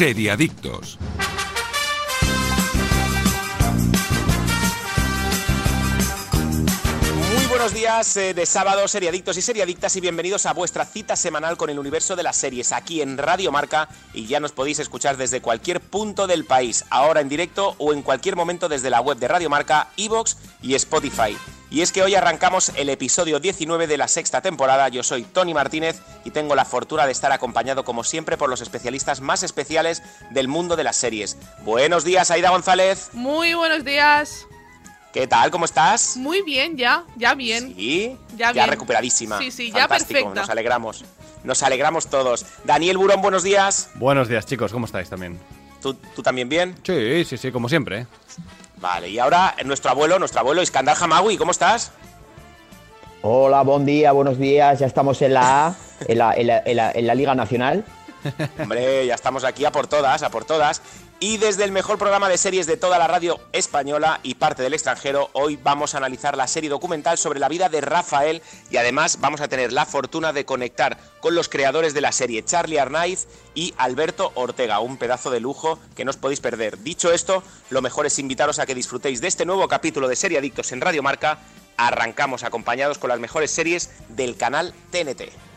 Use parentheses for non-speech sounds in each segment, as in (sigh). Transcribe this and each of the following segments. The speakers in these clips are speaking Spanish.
Seriadictos. Muy buenos días eh, de sábado, seriadictos y seriadictas, y bienvenidos a vuestra cita semanal con el universo de las series aquí en Radio Marca. Y ya nos podéis escuchar desde cualquier punto del país, ahora en directo o en cualquier momento desde la web de Radio Marca, Evox y Spotify. Y es que hoy arrancamos el episodio 19 de la sexta temporada. Yo soy Tony Martínez y tengo la fortuna de estar acompañado, como siempre, por los especialistas más especiales del mundo de las series. Buenos días, Aida González. Muy buenos días. ¿Qué tal? ¿Cómo estás? Muy bien, ya, ya bien. Sí, Ya bien. recuperadísima. Sí, sí, ya Fantástico, perfecta. Nos alegramos. Nos alegramos todos. Daniel Burón, buenos días. Buenos días, chicos, ¿cómo estáis también? ¿Tú, tú también bien? Sí, sí, sí, como siempre. Vale, y ahora eh, nuestro abuelo, nuestro abuelo Iskandar Hamawi, ¿cómo estás? Hola, buen día, buenos días. Ya estamos en la A, en la, en la- en la- en la Liga Nacional. Hombre, ya estamos aquí a por todas, a por todas. Y desde el mejor programa de series de toda la radio española y parte del extranjero, hoy vamos a analizar la serie documental sobre la vida de Rafael y además vamos a tener la fortuna de conectar con los creadores de la serie, Charlie Arnaiz y Alberto Ortega, un pedazo de lujo que no os podéis perder. Dicho esto, lo mejor es invitaros a que disfrutéis de este nuevo capítulo de Serie Adictos en Radio Marca. Arrancamos acompañados con las mejores series del canal TNT.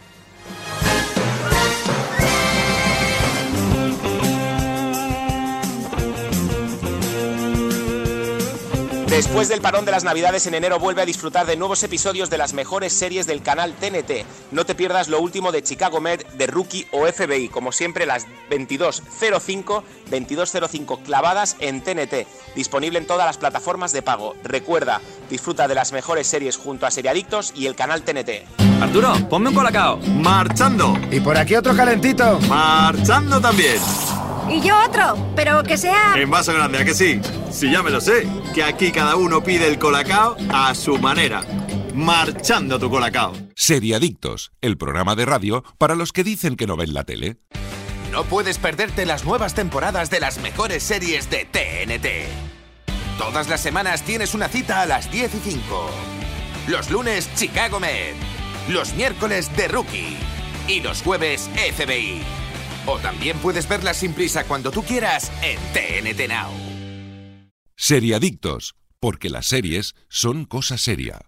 Después del parón de las Navidades en enero vuelve a disfrutar de nuevos episodios de las mejores series del canal TNT. No te pierdas lo último de Chicago Med, de Rookie o FBI, como siempre las 22.05, 22.05 clavadas en TNT, disponible en todas las plataformas de pago. Recuerda, disfruta de las mejores series junto a Seriadictos y el canal TNT. Arturo, ponme un colacao. Marchando. Y por aquí otro calentito. Marchando también. Y yo otro, pero que sea... En vaso grande, ¿a que sí? Si ya me lo sé, que aquí cada uno pide el colacao a su manera. Marchando tu colacao. Seriadictos, el programa de radio para los que dicen que no ven la tele. No puedes perderte las nuevas temporadas de las mejores series de TNT. Todas las semanas tienes una cita a las 10 y 5. Los lunes, Chicago Med. Los miércoles, The Rookie. Y los jueves, FBI. O también puedes verlas sin prisa cuando tú quieras en TNT Now. Seriadictos, porque las series son cosa seria.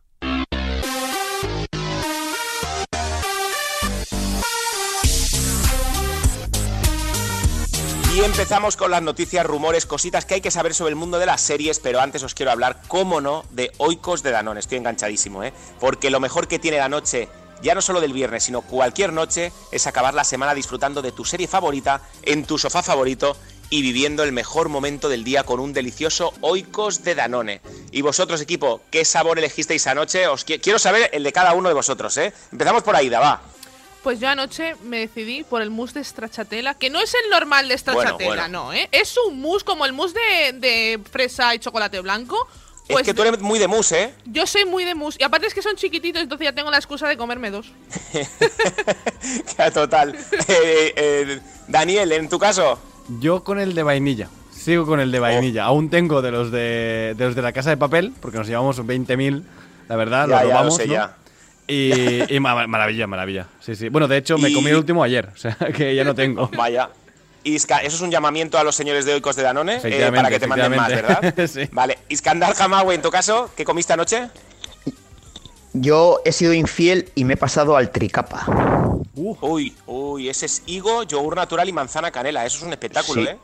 Y empezamos con las noticias, rumores, cositas que hay que saber sobre el mundo de las series, pero antes os quiero hablar, cómo no, de Oikos de Danone. Estoy enganchadísimo, ¿eh? Porque lo mejor que tiene la noche, ya no solo del viernes, sino cualquier noche, es acabar la semana disfrutando de tu serie favorita, en tu sofá favorito y viviendo el mejor momento del día con un delicioso Oikos de Danone. Y vosotros, equipo, ¿qué sabor elegisteis anoche? Os qui- quiero saber el de cada uno de vosotros, ¿eh? Empezamos por Aida, va. Pues yo anoche me decidí por el mousse de stracciatella, que no es el normal de stracciatella, Bueno, bueno. no, ¿eh? Es un mousse como el mousse de, de fresa y chocolate blanco. Pues es que tú eres muy de mus, ¿eh? yo soy muy de mousse. Y aparte es que son chiquititos, entonces ya tengo la excusa de comerme dos. (laughs) Ya, Total. (laughs) Eh, eh, Daniel, en tu caso. Yo con el de vainilla. Sigo con el de vainilla. Aún tengo de los de, de los de la casa de papel, porque nos llevamos 20.000, la verdad, Ya, lo ya, lo robamos, sé ¿no? ya. Y, y ma- maravilla, maravilla. Sí, sí. Bueno, de hecho, me Y- comí el último ayer, o sea, (laughs) que ya no tengo. Vaya. Isca, eso es un llamamiento a los señores de Oikos de Danone eh, para que te manden más, ¿verdad? (laughs) Sí. Vale. Iskandar Hamawe, en tu caso, ¿qué comiste anoche? Yo he sido infiel y me he pasado al tricapa. Uy, uy, ese es higo, yogur natural y manzana canela. Eso es un espectáculo, Sí. ¿eh?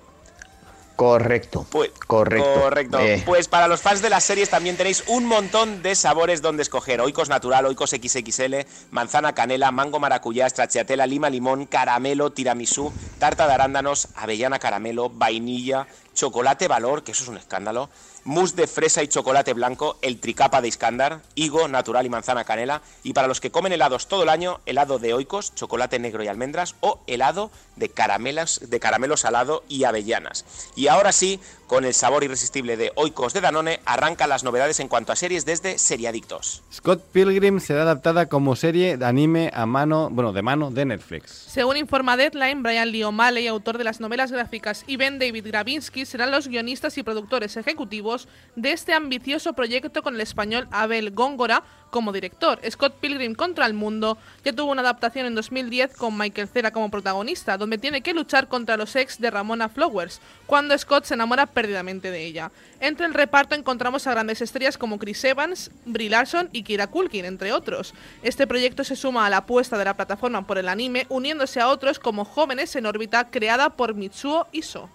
Correcto. Pues, correcto. Correcto. Eh, Pues para los fans de las series también tenéis un montón de sabores donde escoger. Oikos natural, oikos XXL, manzana canela, mango maracuyá, stracciatella, lima limón, caramelo, tiramisú, tarta de arándanos, avellana caramelo, vainilla, chocolate valor, que eso es un escándalo, mousse de fresa y chocolate blanco, el tricapa de Iskandar, higo natural y manzana canela, y para los que comen helados todo el año, helado de oikos, chocolate negro y almendras, o helado de, caramelas, de caramelo salado y avellanas. Y ahora sí, con el sabor irresistible de oikos de Danone, arrancan las novedades en cuanto a series desde Seriadictos. Scott Pilgrim será adaptada como serie de anime a mano, bueno, de mano de Netflix. Según informa Deadline, Brian Lee O'Malley, autor de las novelas gráficas, y Ben David Gravinsky serán los guionistas y productores ejecutivos de este ambicioso proyecto con el español Abel Góngora, como director. Scott Pilgrim contra el mundo ya tuvo una adaptación en 2010 con Michael Cera como protagonista, donde tiene que luchar contra los ex de Ramona Flowers, cuando Scott se enamora perdidamente de ella. Entre el reparto encontramos a grandes estrellas como Chris Evans, Brie Larson y Kira Culkin, entre otros. Este proyecto se suma a la apuesta de la plataforma por el anime, uniéndose a otros como Jóvenes en órbita creada por Mitsuo Iso.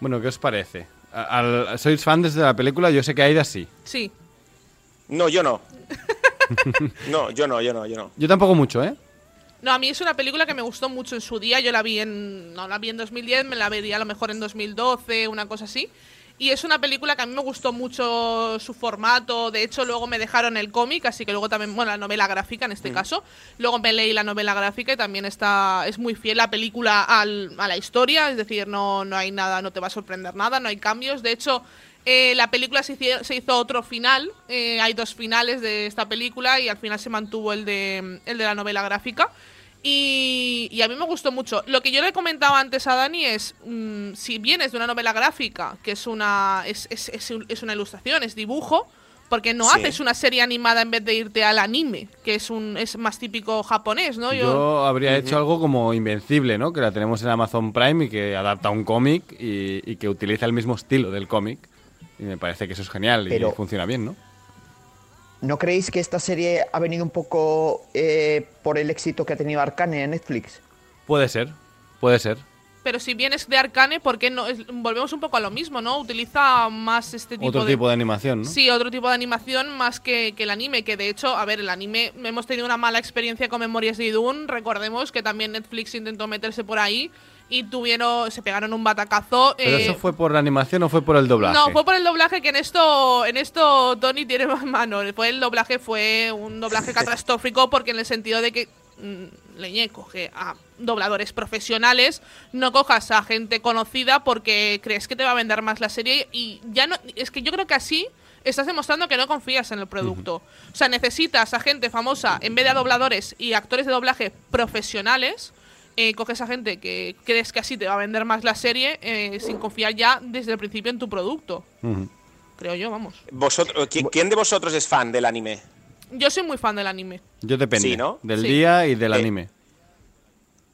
Bueno, ¿qué os parece? Al- ¿Sois fan desde la película? Yo sé que Aida sí. Sí, No, yo no. (laughs) (laughs) No, yo no, yo no, yo no. Yo tampoco mucho, ¿eh? No, a mí es una película que me gustó mucho en su día. Yo la vi en. No la vi en 2010, me la vería a lo mejor en 2012, una cosa así. Y es una película que a mí me gustó mucho su formato. De hecho, luego me dejaron el cómic, así que luego también, bueno, la novela gráfica en este caso. Luego me leí la novela gráfica y también está. Es muy fiel la película al- a la historia. Es decir, no, no hay nada, no te va a sorprender nada, no hay cambios. De hecho. Eh, la película se hizo, se hizo otro final, eh, hay dos finales de esta película y al final se mantuvo el de, el de la novela gráfica. Y, y a mí me gustó mucho. Lo que yo le comentaba antes a Dani es, mm, si vienes de una novela gráfica, que es una, es, es- es un- es una ilustración, es dibujo, porque no Sí. haces una serie animada en vez de irte al anime, que es un es más típico japonés, ¿no? Yo, habría hecho algo como Invencible, ¿no? Que la tenemos en Amazon Prime y que adapta un cómic y, y que utiliza el mismo estilo del cómic. Y me parece que eso es genial Pero- y funciona bien, ¿no? ¿No creéis que esta serie ha venido un poco eh, por el éxito que ha tenido Arcane en Netflix? Puede ser, puede ser. Pero si vienes de Arcane, ¿por qué no? Es- volvemos un poco a lo mismo, ¿no? Utiliza más este tipo Otro de... tipo de animación, ¿no? Sí, otro tipo de animación más que, que el anime, que de hecho, a ver, el anime, hemos tenido una mala experiencia con Memorias de Idun, recordemos que también Netflix intentó meterse por ahí y tuvieron, se pegaron un batacazo. ¿Pero eh, eso fue por la animación o fue por el doblaje? no, fue por el doblaje que en esto, en esto Tony tiene más mano. Fue el doblaje, fue un doblaje catastrófico porque en el sentido de que mm, Leñé coge a dobladores profesionales, no cojas a gente conocida porque crees que te va a vender más la serie y ya no, es que yo creo que así estás demostrando que no confías en el producto. O sea, necesitas a gente famosa en vez de a dobladores y actores de doblaje profesionales. Eh, coges a gente que crees que así te va a vender más la serie eh, sin confiar ya desde el principio en tu producto. Creo yo, vamos. Vosotros, ¿qui- ¿Quién de vosotros es fan del anime? Yo soy muy fan del anime. Yo depende. Sí, ¿no? Del Sí. día y del Eh, anime.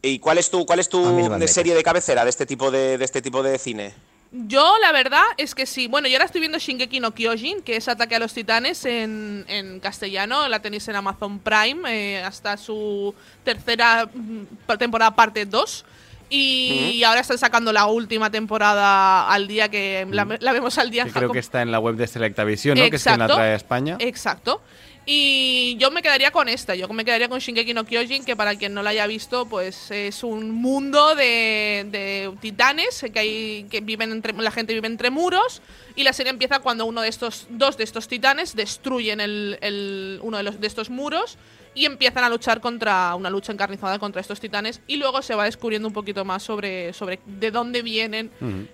¿Y cuál es tu, cuál es tu serie de cabecera de este tipo de, de este tipo de cine? Yo, la verdad, es que sí. Bueno, yo ahora estoy viendo Shingeki no Kyojin, que es Ataque a los Titanes en, en castellano. La tenéis en Amazon Prime eh, hasta su tercera mm, temporada, parte 2. Y ahora están sacando la última temporada al día, que la, la vemos al día. Que creo que está en la web de Selectavision, ¿no? Que es quien la trae a España. Exacto. Y yo me quedaría con esta, yo me quedaría con Shingeki no Kyojin, que para quien no la haya visto, pues es un mundo de, de titanes que hay que viven entre la gente vive entre muros y la serie empieza cuando uno de estos dos de estos titanes destruyen el, el- uno de, los, de estos muros y empiezan a luchar contra una lucha encarnizada contra estos titanes y luego se va descubriendo un poquito más sobre, sobre de dónde vienen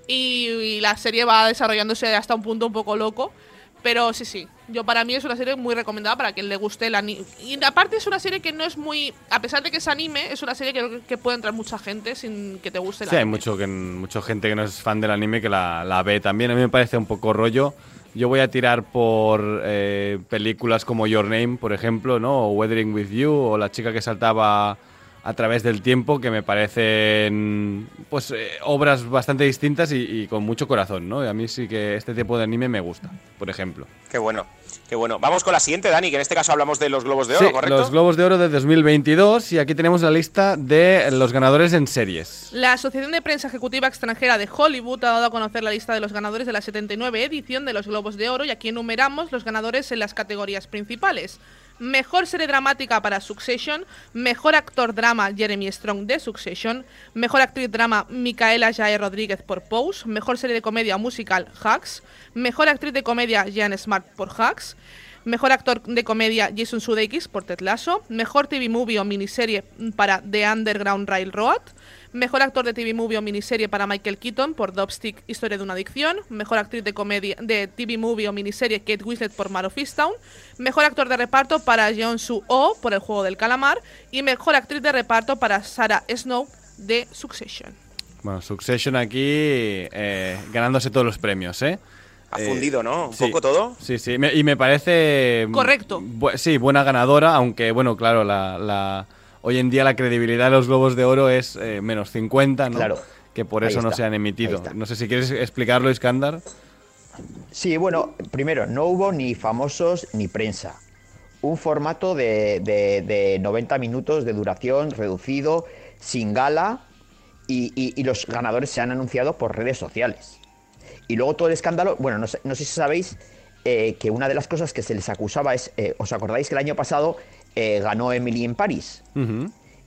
y la serie va desarrollándose hasta un punto un poco loco. Pero sí, sí. Yo para mí es una serie muy recomendada para quien le guste el anime. Y aparte es una serie que no es muy... A pesar de que es anime, es una serie que, que puede entrar mucha gente sin que te guste el Sí, hay mucho, que, mucha gente que no es fan del anime que la, la ve también. A mí me parece un poco rollo. Yo voy a tirar por eh, películas como Your Name, por ejemplo, ¿no? O Weathering with You, o La chica que saltaba a través del tiempo, que me parecen pues eh, obras bastante distintas y, y con mucho corazón, ¿no? Y a mí sí que este tipo de anime me gusta, por ejemplo. Qué bueno, qué bueno. Vamos con la siguiente, Dani, que en este caso hablamos de los Globos de Oro, Sí, ¿correcto? los Globos de Oro de 2022 y aquí tenemos la lista de los ganadores en series. La Asociación de Prensa Ejecutiva Extranjera de Hollywood ha dado a conocer la lista de los ganadores de la 79 edición de los Globos de Oro y aquí enumeramos los ganadores en las categorías principales. Mejor serie dramática para Succession, mejor actor drama Jeremy Strong de Succession, mejor actriz drama Micaela Jae Rodríguez por Pose, mejor serie de comedia musical Hacks, mejor actriz de comedia Jan Smart por Hacks, Mejor actor de comedia Jason Sudeikis por Ted Lasso. Mejor TV movie o miniserie para The Underground Railroad. Mejor actor de TV movie o miniserie para Michael Keaton por Dopstick Historia de una adicción. Mejor actriz de comedia de TV movie o miniserie Kate Winslet por Man of Easttown. Mejor actor de reparto para Jeon Soo Oh por El juego del calamar y mejor actriz de reparto para Sarah Snow de Succession. Bueno, Succession aquí eh, ganándose todos los premios, ¿eh? Ha Eh, fundido, ¿no? Un sí. poco todo. Sí, sí, me- y me parece... mm, Correcto. bu- sí, buena ganadora, aunque, bueno, claro, la, la- hoy en día la credibilidad de los Globos de Oro es eh, menos 50, ¿no? Claro. Que por eso no se han emitido. No sé si quieres explicarlo, Iskandar. Sí, bueno, primero, no hubo ni famosos ni prensa. Un formato de, de- de 90 minutos de duración reducido, sin gala, y, y- y los ganadores se han anunciado por redes sociales. Y luego todo el escándalo, bueno, no sé, no sé si sabéis eh, que una de las cosas que se les acusaba es, eh, ¿os acordáis que el año pasado eh, ganó Emily en París?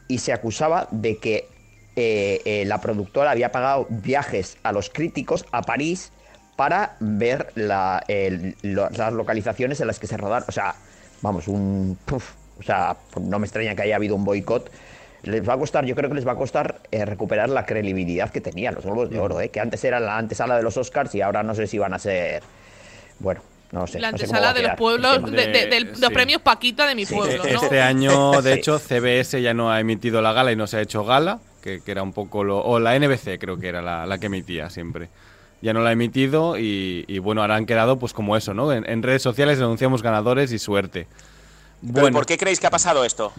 Y se acusaba de que eh, eh, la productora había pagado viajes a los críticos a París para ver la- el- lo- las localizaciones en las que se rodaron. O sea, vamos, un... puf, o sea, no me extraña que haya habido un boicot. Les va a costar, yo creo que les va a costar eh, recuperar la credibilidad que tenían los Globos de Oro, eh, que antes era la antesala de los Oscars y ahora no sé si van a ser... Bueno, no sé. La no sé antesala de los pueblos, de, de- Sí. los premios Paquita de mi Sí. pueblo, ¿no? Este año, de Sí. hecho, CBS ya no ha emitido la gala y no se ha hecho gala, que, que era un poco lo... O la NBC creo que era la, la que emitía siempre. Ya no la ha emitido y, y, bueno, ahora han quedado pues como eso, ¿no? En, en redes sociales anunciamos ganadores y suerte. Pero ¿Por qué creéis que ha pasado esto?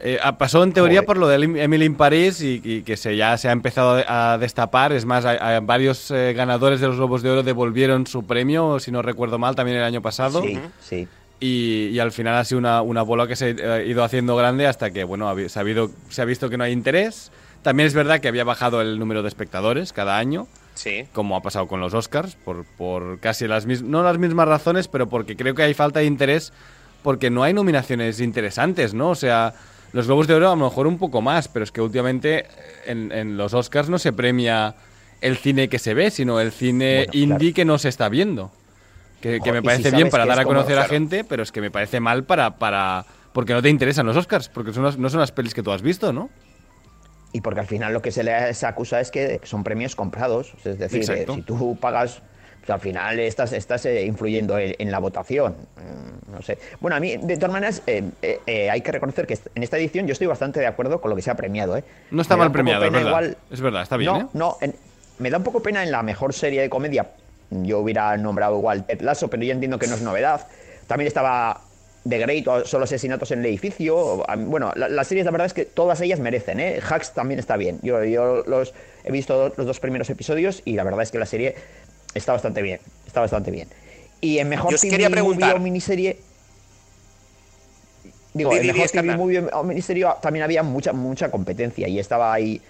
Eh, pasó en teoría Joder. por lo de Em- Emily in Paris y, y que se, ya se ha empezado a destapar. Es más, hay varios eh, ganadores de los Globos de Oro devolvieron su premio, si no recuerdo mal, también el año pasado. Sí, sí. Y, y al final ha sido una, una bola que se ha ido haciendo grande hasta que, bueno, ha se ha, habido- se ha visto que no hay interés. También es verdad que había bajado el número de espectadores cada año, Sí. como ha pasado con los Oscars, por, por casi las mismas, no las mismas razones, pero porque creo que hay falta de interés, porque no hay nominaciones interesantes, ¿no? O sea, los Globos de Oro a lo mejor un poco más, pero es que últimamente en, en los Oscars no se premia el cine que se ve, sino el cine Bueno, claro. indie que no se está viendo. Que, me si parece bien para dar a como- conocer a claro. gente, pero es que me parece mal para, para porque no te interesan los Oscars, porque son las- no son las pelis que tú has visto, ¿no? Y porque al final lo que se les acusa es que son premios comprados. Es decir, eh, si tú pagas, al final estás, estás eh, influyendo en, en la votación. Mm, No sé. Bueno, a mí, de todas maneras, eh, eh, hay que reconocer que en esta edición yo estoy bastante de acuerdo con lo que se ha premiado. ¿eh? No está mal premiado, es verdad. igual- Es verdad, está bien, no, ¿eh? no, en- me da un poco pena en la mejor serie de comedia. Yo hubiera nombrado igual Ted Lasso, pero yo entiendo que no es novedad. También estaba The Great Solo Asesinatos en el Edificio. Bueno, la- las series, la verdad es que todas ellas merecen, ¿eh? Hacks también está bien. Yo, yo los he visto los dos primeros episodios y la verdad es que la serie está bastante bien. Está bastante bien. Y en mejor TV quería movie preguntar- o miniserie. Digo, Di, en mejor TV movie o miniserie también había mucha, mucha competencia y estaba ahí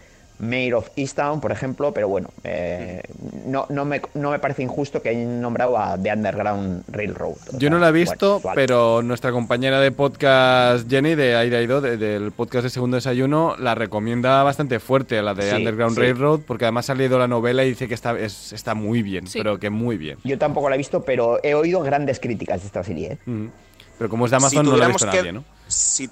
Mayor of Easttown, por ejemplo, pero bueno, eh, no, no, me, no me parece injusto que hayan nombrado a The Underground Railroad. Yo sea, no la he visto, bueno, pero nuestra compañera de podcast, Jenny, de Aira Ido, de- del podcast de Segundo Desayuno, la recomienda bastante fuerte, la de Sí, Underground sí. Railroad, porque además ha leído la novela y dice que está, es- está muy bien, Sí. pero que muy bien. Yo tampoco la he visto, pero he oído grandes críticas de esta serie. ¿eh? Pero como es de Amazon, no la ha visto que, nadie, ¿no? Si,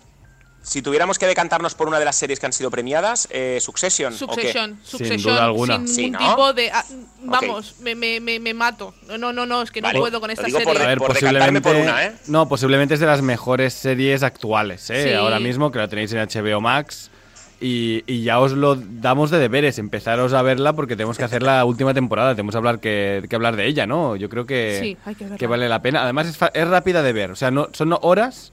si tuviéramos que decantarnos por una de las series que han sido premiadas, eh, Succession. ¿o qué? Succession, Sin duda alguna. sin Sí, ningún ¿no? tipo de... ah, vamos, me, me, me, me mato. No, no, no, es que Vale. no puedo con esta digo por serie. A ver, por posiblemente. por una, ¿eh? No, posiblemente es de las mejores series actuales, ¿eh? Sí. Ahora mismo, que la tenéis en HBO Max. Y, y ya os lo damos de deberes, empezaros a verla porque tenemos que hacer la última temporada, tenemos que hablar, que, que hablar de ella, ¿no? Yo creo que, Sí, hay que verla. vale la pena. Además es, fa- es rápida de ver, o sea, no, son horas,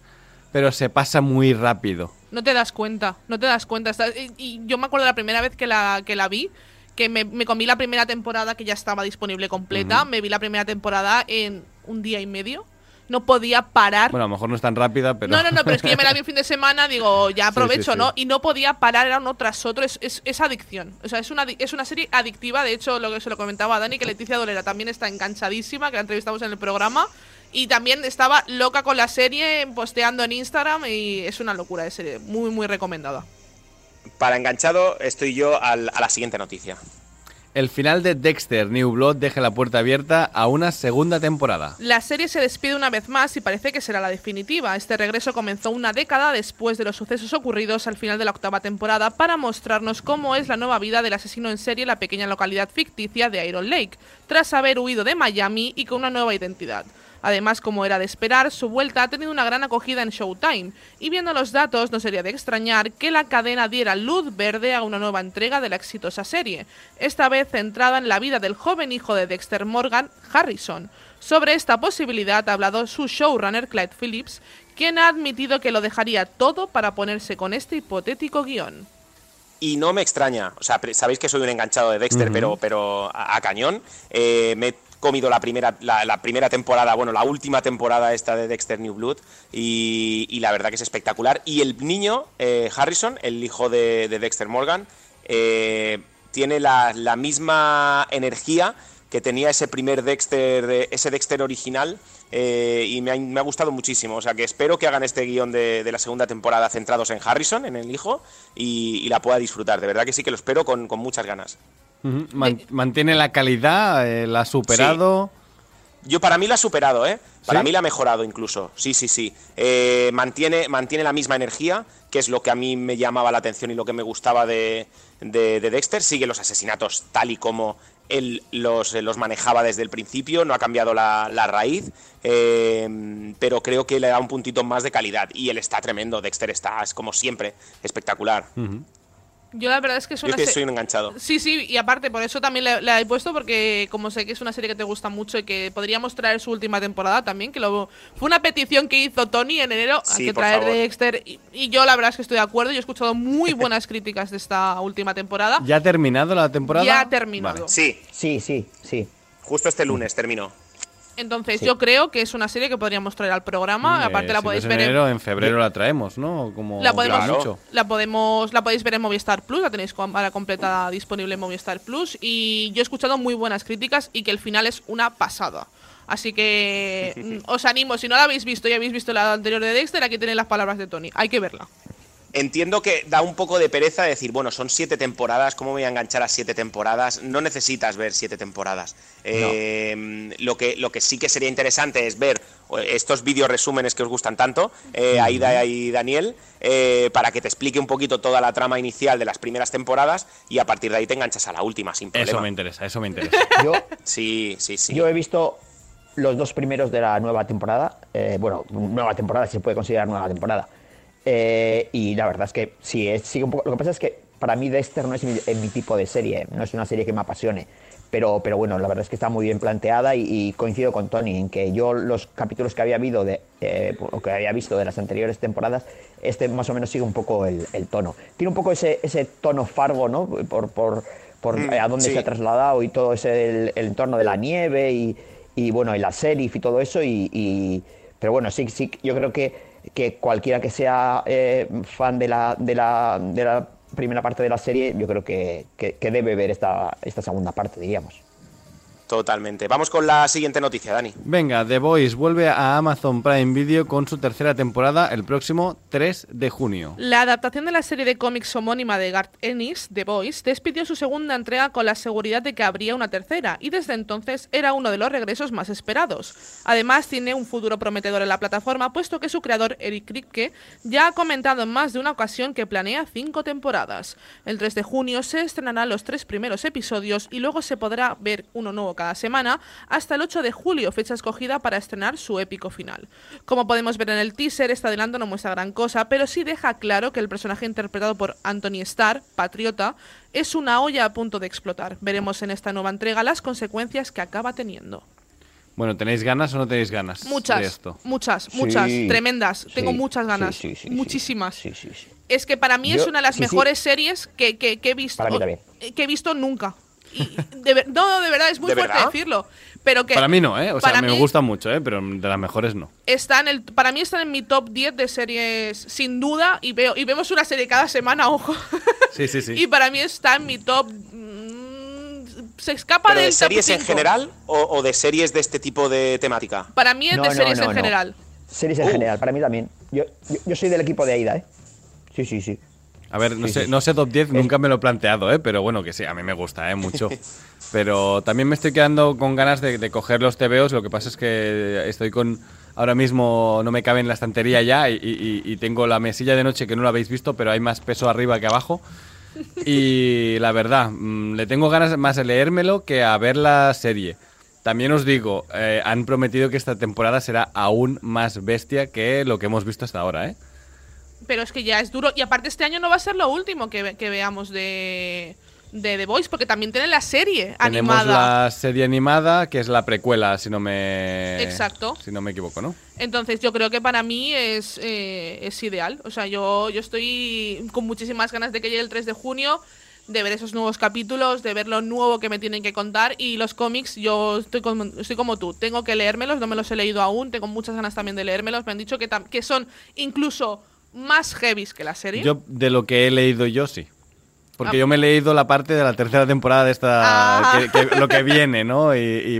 pero se pasa muy rápido. No te das cuenta, no te das cuenta. Y, yo me acuerdo la primera vez que la, que la vi, que me, me comí la primera temporada que ya estaba disponible completa. Me vi la primera temporada en un día y medio. No podía parar. Bueno, a lo mejor no es tan rápida, pero... No, no, no, pero es que yo me la vi (laughs) un fin de semana, digo, ya aprovecho, sí, sí. ¿no? Y no podía parar, era uno tras otro, es, es, es adicción. O sea, es una, es una serie adictiva, de hecho, lo que se lo comentaba a Dani, que Leticia Dolera también está enganchadísima, que la entrevistamos en el programa, y también estaba loca con la serie, posteando en Instagram, y es una locura de serie, muy, muy recomendada. Para enganchado, estoy yo al- a la siguiente noticia. El final de Dexter New Blood deja la puerta abierta a una segunda temporada. La serie se despide una vez más y parece que será la definitiva. Este regreso comenzó una década después de los sucesos ocurridos al final de la octava temporada para mostrarnos cómo es la nueva vida del asesino en serie en la pequeña localidad ficticia de Iron Lake, tras haber huido de Miami y con una nueva identidad. Además, como era de esperar, su vuelta ha tenido una gran acogida en Showtime, y viendo los datos no sería de extrañar que la cadena diera luz verde a una nueva entrega de la exitosa serie, esta vez centrada en la vida del joven hijo de Dexter Morgan, Harrison. Sobre esta posibilidad ha hablado su showrunner Clyde Phillips, quien ha admitido que lo dejaría todo para ponerse con este hipotético guion. Y no me extraña, o sea, sabéis que soy un enganchado de Dexter, pero, pero a, a cañón. Eh, me he comido la primera, la, la primera temporada, bueno, la última temporada esta de Dexter New Blood, y, la verdad que es espectacular. Y el niño, eh, Harrison, el hijo de, de Dexter Morgan, eh, tiene la, la misma energía que tenía ese primer Dexter, ese Dexter original, eh, y me ha, me ha gustado muchísimo. O sea que espero que hagan este guion de, de la segunda temporada centrados en Harrison, en el hijo, y, y la pueda disfrutar. De verdad que sí que lo espero con, con muchas ganas. Man- mantiene la calidad, eh, la ha superado. Yo para mí la ha superado, ¿eh? Para ¿Sí? mí la ha mejorado incluso. Sí, sí, sí. Eh, mantiene, mantiene la misma energía, que es lo que a mí me llamaba la atención y lo que me gustaba de, de- de Dexter. Sigue los asesinatos tal y como él los, eh, los manejaba desde el principio, no ha cambiado la, la raíz, eh, pero creo que le da un puntito más de calidad. Y él está tremendo, Dexter está, es como siempre, espectacular. Yo la verdad es que es Yo una es que se- soy un enganchado. Sí, sí, y aparte, por eso también la, la he puesto, porque como sé que es una serie que te gusta mucho y que podríamos traer su última temporada también, que lo, fue una petición que hizo Tony en enero, Sí, hay que traer favor. Dexter, y, y yo la verdad es que estoy de acuerdo, yo he escuchado muy (laughs) buenas críticas de esta última temporada. ¿Ya ha terminado la temporada? Ya ha terminado. Vale. Sí, Sí, sí, sí. justo este lunes terminó. Entonces, Sí. yo creo que es una serie que podríamos traer al programa, Eh, aparte la si podéis ver en- enero, en febrero la traemos, ¿no? Como La podemos, la podemos, la podéis ver en Movistar Plus, la tenéis ahora completa disponible en Movistar Plus y yo he escuchado muy buenas críticas y que el final es una pasada. Así que (laughs) mm, os animo, si no la habéis visto y habéis visto la anterior de Dexter, aquí tenéis las palabras de Tony. Hay que verla. Entiendo que da un poco de pereza decir, bueno, son siete temporadas, ¿cómo me voy a enganchar a siete temporadas? No necesitas ver siete temporadas. Eh, lo, que, lo que sí que sería interesante es ver estos vídeos resúmenes que os gustan tanto, eh, Aida y Daniel, eh, para que te explique un poquito toda la trama inicial de las primeras temporadas y a partir de ahí te enganchas a la última sin problema. Eso me interesa, eso me interesa. Yo, Sí, sí, sí. Yo he visto los dos primeros de la nueva temporada. eh, bueno, nueva temporada, si se puede considerar nueva temporada. Eh, y la verdad es que sí, es, sigue un poco. Lo que pasa es que para mí Dexter no es mi, eh, mi tipo de serie, no es una serie que me apasione. Pero, pero bueno, la verdad es que está muy bien planteada y, y coincido con Tony en que yo los capítulos que había habido de, eh, o que había visto de las anteriores temporadas, este más o menos sigue un poco el, el tono. Tiene un poco ese, ese tono fargo, ¿no? Por, por, por Mm, a dónde sí. se ha trasladado y todo ese el, el entorno de la nieve y, y, bueno y la y todo eso y, y- pero bueno sí sí yo creo que, que cualquiera que sea eh, fan de la, de la de la primera parte de la serie yo creo que, que- que debe ver esta, esta segunda parte diríamos Totalmente. Vamos con la siguiente noticia, Dani. Venga, The Voice vuelve a Amazon Prime Video con su tercera temporada el próximo 3 de junio. La adaptación de la serie de cómics homónima de Garth Ennis, The Boys, despidió su segunda entrega con la seguridad de que habría una tercera, y desde entonces era uno de los regresos más esperados. Además, tiene un futuro prometedor en la plataforma, puesto que su creador, Eric Kripke, ya ha comentado en más de una ocasión que planea cinco temporadas. El 3 de junio se estrenarán los tres primeros episodios y luego se podrá ver uno nuevo cada semana hasta el 8 de julio, fecha escogida para estrenar su épico final. Como podemos ver en el teaser, este adelanto no muestra gran cosa, pero sí deja claro que el personaje interpretado por Anthony Starr, patriota, es una olla a punto de explotar. Veremos en esta nueva entrega las consecuencias que acaba teniendo. Bueno, ¿tenéis ganas o no tenéis ganas de Muchas, esto? muchas, muchas, Sí, tremendas. Tengo sí, muchas ganas, sí, sí, sí, sí. muchísimas. Sí, sí, sí. Es que para mí es una de las sí, sí. mejores series que, que- que he visto. Para mí también. Que he visto nunca. Y de no, de verdad, es muy ¿De fuerte verdad? decirlo. Pero que Para mí no, ¿eh? O sea, me gusta mucho, ¿eh? Pero de las mejores no. Está en el, para mí están en mi top 10 de series sin duda. Y, veo, y vemos una serie cada semana, ojo. Sí, sí, sí. (laughs) y para mí está en mi top. mm, se escapa ¿Pero del de series en 5. general o, o de series de este tipo de temática? Para mí es No, de no, series no, en no. general. series en Uh. general para mí también yo, yo, yo soy del equipo de Aida ¿eh? sí sí sí A ver, no sé, no sé top 10, nunca me lo he planteado, ¿eh? Pero bueno, que sí, a mí me gusta, ¿eh? Mucho. (laughs) Pero también me estoy quedando con ganas de, de coger los TVOs. Lo que pasa es que estoy con. Ahora mismo no me cabe en la estantería ya y, y- y tengo la mesilla de noche que no la habéis visto, pero hay más peso arriba que abajo. Y la verdad, mm, le tengo ganas más de leérmelo que a ver la serie. También os digo, eh, han prometido que esta temporada será aún más bestia que lo que hemos visto hasta ahora, ¿eh? Pero es que ya es duro. Y aparte este año no va a ser lo último que, ve- que veamos de, de The Voice, porque también tienen la serie Tenemos animada. la serie animada, que es la precuela, si no me... Exacto. Si no me equivoco, ¿no? Entonces yo creo que para mí es, eh, es ideal. O sea, yo, yo estoy con muchísimas ganas de que llegue el 3 de junio, de ver esos nuevos capítulos, de ver lo nuevo que me tienen que contar. Y los cómics, yo estoy como, estoy como tú. Tengo que leérmelos, no me los he leído aún, tengo muchas ganas también de leérmelos. Me han dicho que, que son incluso más heavies que la serie. Yo, de lo que he leído yo, sí. Porque Ah. yo me he leído la parte de la tercera temporada de esta... Ah. que- que- lo que viene, ¿no? Y,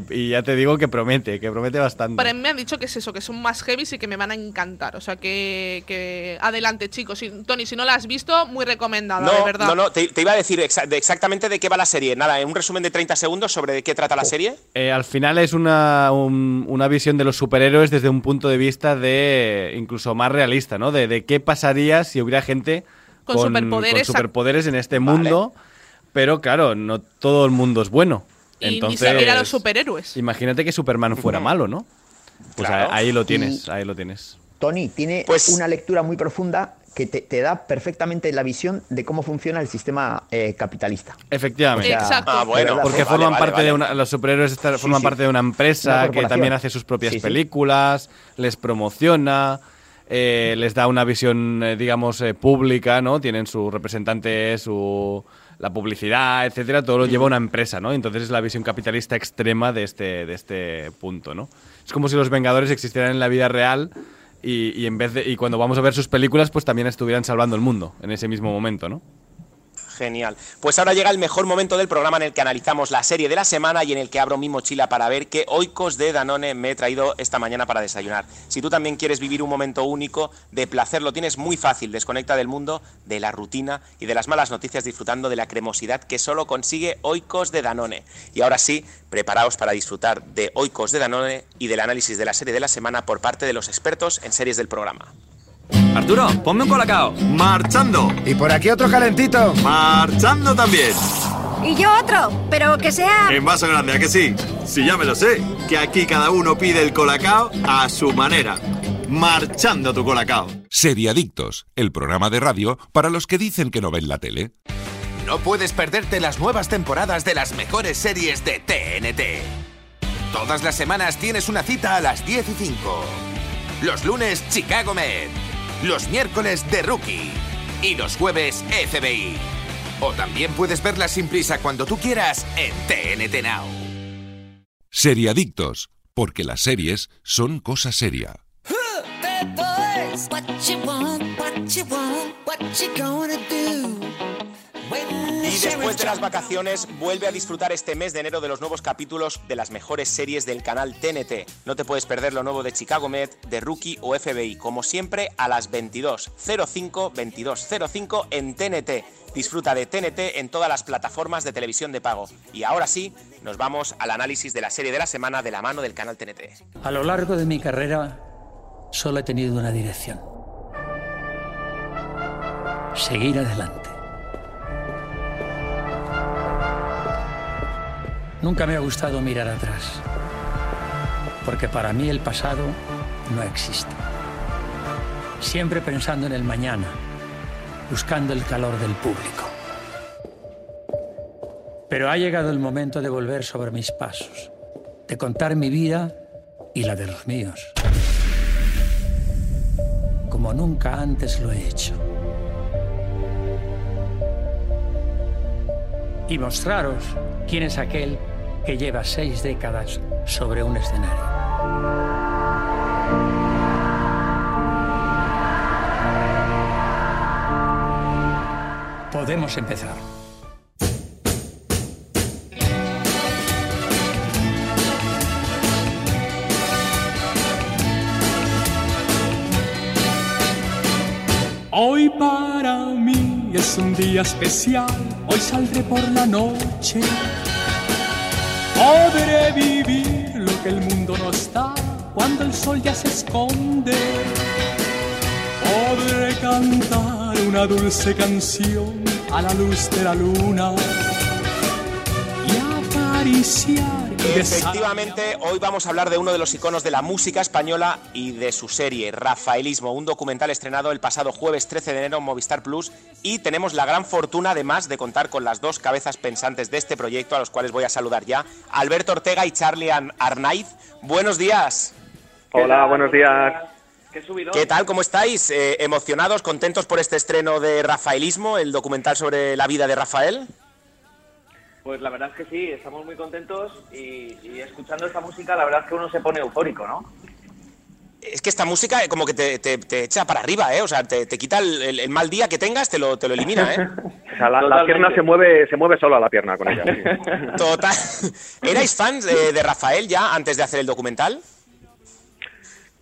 y- y ya te digo que promete, que promete bastante. Para mí me han dicho que es eso, que son más heavies y que me van a encantar. O sea, que, que adelante, chicos. Si- Tony, si no la has visto, muy recomendada, de No, verdad. no, no, te, te iba a decir exa- de exactamente de qué va la serie. Nada, en un resumen de 30 segundos sobre de qué trata Oh. la serie. Eh, al final es una, un- una visión de los superhéroes desde un punto de vista de incluso más realista, ¿no? De, de qué pasaría si hubiera gente Con superpoderes, con superpoderes en este mundo, pero claro, no todo el mundo es bueno. Y ni Entonces, siquiera los superhéroes. Imagínate que Superman fuera malo, ¿no? Pues Claro. ahí lo tienes, ahí lo tienes. Tony tiene Pues- una lectura muy profunda que te, te da perfectamente la visión de cómo funciona el sistema eh, capitalista. Efectivamente. O sea, Exacto. Ah, bueno. Porque Vale, forman vale, parte vale. de una. Los superhéroes forman sí. parte de una Una empresa que también hace sus propias Sí, sí. películas, les promociona, eh, les da una visión, eh, digamos, eh, pública, ¿no? Tienen su representante, su. la publicidad, etcétera, todo lo lleva una empresa, ¿no? Entonces es la visión capitalista extrema de este, de este punto, ¿no? Es como si los Vengadores existieran en la vida real y, y en vez de. y cuando vamos a ver sus películas, pues también estuvieran salvando el mundo en ese mismo momento, ¿no? Genial. Pues ahora llega el mejor momento del programa en el que analizamos la serie de la semana y en el que abro mi mochila para ver qué oikos de Danone me he traído esta mañana para desayunar. Si tú también quieres vivir un momento único de placer, lo tienes muy fácil. Desconecta del mundo, de la rutina y de las malas noticias disfrutando de la cremosidad que solo consigue oikos de Danone. Y ahora sí, preparaos para disfrutar de oikos de Danone y del análisis de la serie de la semana por parte de los expertos en series del programa. Arturo, ponme un colacao. Marchando. Y por aquí otro calentito. Marchando también. Y yo otro, pero que sea... En vaso grande, ¿a que sí? Si ya me lo sé, que aquí cada uno pide el colacao a su manera. Marchando tu colacao. Seriadictos, el programa de radio para los que dicen que no ven la tele. No puedes perderte las nuevas temporadas de las mejores series de TNT. Todas las semanas tienes una cita a las 10 y 5. Los lunes, Chicago Med. Los miércoles, The Rookie. Y los jueves, FBI. O también puedes verlas sin prisa cuando tú quieras en TNT Now. Seriadictos, porque las series son cosa seria. Y después de las vacaciones, vuelve a disfrutar este mes de enero de los nuevos capítulos de las mejores series del canal TNT. No te puedes perder lo nuevo de Chicago Med, de Rookie o FBI, como siempre a las 22.05, 22.05 en TNT. Disfruta de TNT en todas las plataformas de televisión de pago. Y ahora sí, nos vamos al análisis de la serie de la semana de la mano del canal TNT. A lo largo de mi carrera solo he tenido una dirección. Seguir adelante. Nunca me ha gustado mirar atrás, porque para mí el pasado no existe. Siempre pensando en el mañana, buscando el calor del público. Pero ha llegado el momento de volver sobre mis pasos, de contar mi vida y la de los míos, como nunca antes lo he hecho. Y mostraros quién es aquel que lleva seis décadas sobre un escenario. Podemos empezar. Hoy para mí es un día especial, hoy saldré por la noche. Podré vivir lo que el mundo no está cuando el sol ya se esconde. Podré cantar una dulce canción a la luz de la luna y acariciar Efectivamente, hoy vamos a hablar de uno de los iconos de la música española y de su serie, Rafaelismo, un documental estrenado el pasado jueves 13 de enero en Movistar Plus y tenemos la gran fortuna además de contar con las dos cabezas pensantes de este proyecto a los cuales voy a saludar ya, Alberto Ortega y Charlie Arnaiz. Buenos días. Hola, buenos días. ¿Qué tal? ¿Cómo estáis? Eh, ¿Emocionados, contentos por este estreno de Rafaelismo, el documental sobre la vida de Rafael? Pues la verdad es que sí, estamos muy contentos y, escuchando esta música la verdad es que uno se pone eufórico, ¿no? Es que esta música como que te, echa para arriba, ¿eh? O sea, te, quita el, mal día que tengas, te lo, te lo elimina, ¿eh? (laughs) o sea, la, pierna se mueve, se mueve sola la pierna con ella. (laughs) Total. ¿Erais fans de, Rafael ya antes de hacer el documental?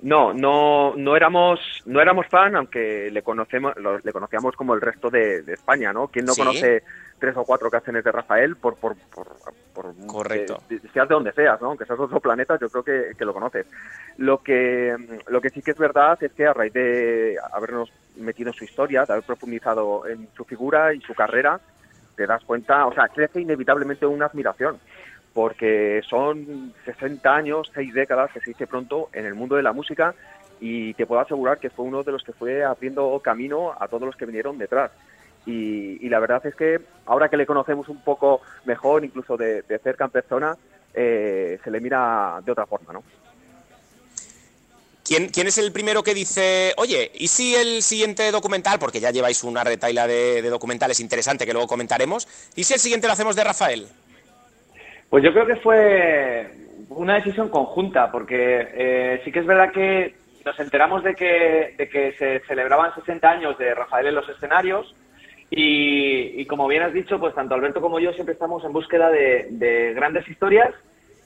No, no, no éramos, no éramos fan, aunque le conocemos, le conocíamos como el resto de, España, ¿no? ¿Quién no conoce tres o cuatro canciones de Rafael por, por, por, Correcto. seas de donde seas, ¿no? Aunque seas otro planeta, yo creo que, que, lo conoces. Lo que, lo que sí que es verdad es que a raíz de habernos metido en su historia, de haber profundizado en su figura y su carrera, te das cuenta, o sea, crece inevitablemente una admiración, porque son 60 años, 6 décadas, que se dice pronto, en el mundo de la música y te puedo asegurar que fue uno de los que fue abriendo camino a todos los que vinieron detrás. Y, la verdad es que ahora que le conocemos un poco mejor, incluso de, cerca en persona, eh, se le mira de otra forma, ¿no? ¿Quién, ¿Quién, es el primero que dice, oye, ¿y si el siguiente documental, porque ya lleváis una retaila de, documentales interesante que luego comentaremos, ¿y si el siguiente lo hacemos de Rafael? Pues yo creo que fue una decisión conjunta, porque eh, sí que es verdad que nos enteramos de que, de que se celebraban 60 años de Rafael en los escenarios, y, como bien has dicho, pues tanto Alberto como yo siempre estamos en búsqueda de, grandes historias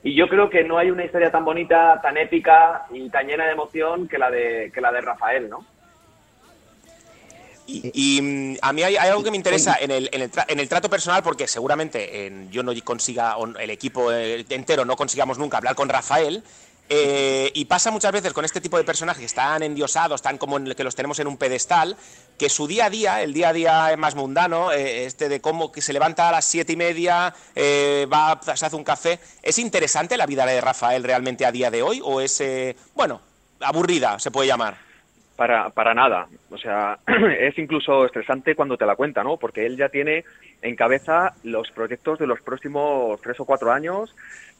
y yo creo que no hay una historia tan bonita, tan épica y tan llena de emoción que la de, que la de Rafael, ¿no? Y, mm, a mí hay, algo que me interesa en el, en el, en el trato personal, porque seguramente yo no consiga, el equipo eh, entero no consigamos nunca hablar con Rafael, eh, y pasa muchas veces con este tipo de personajes que están endiosados, están como en que los tenemos en un pedestal, que su día a día, el día a día más mundano, eh, este de cómo que se levanta a las siete y media, eh, se hace un café. ¿Es interesante la vida de Rafael realmente a día de hoy o es, bueno, aburrida, se puede llamar? Para, para nada. O sea, (clears throat) es incluso estresante cuando te la cuenta, ¿no? Porque él ya tiene en cabeza los proyectos de los próximos tres o cuatro años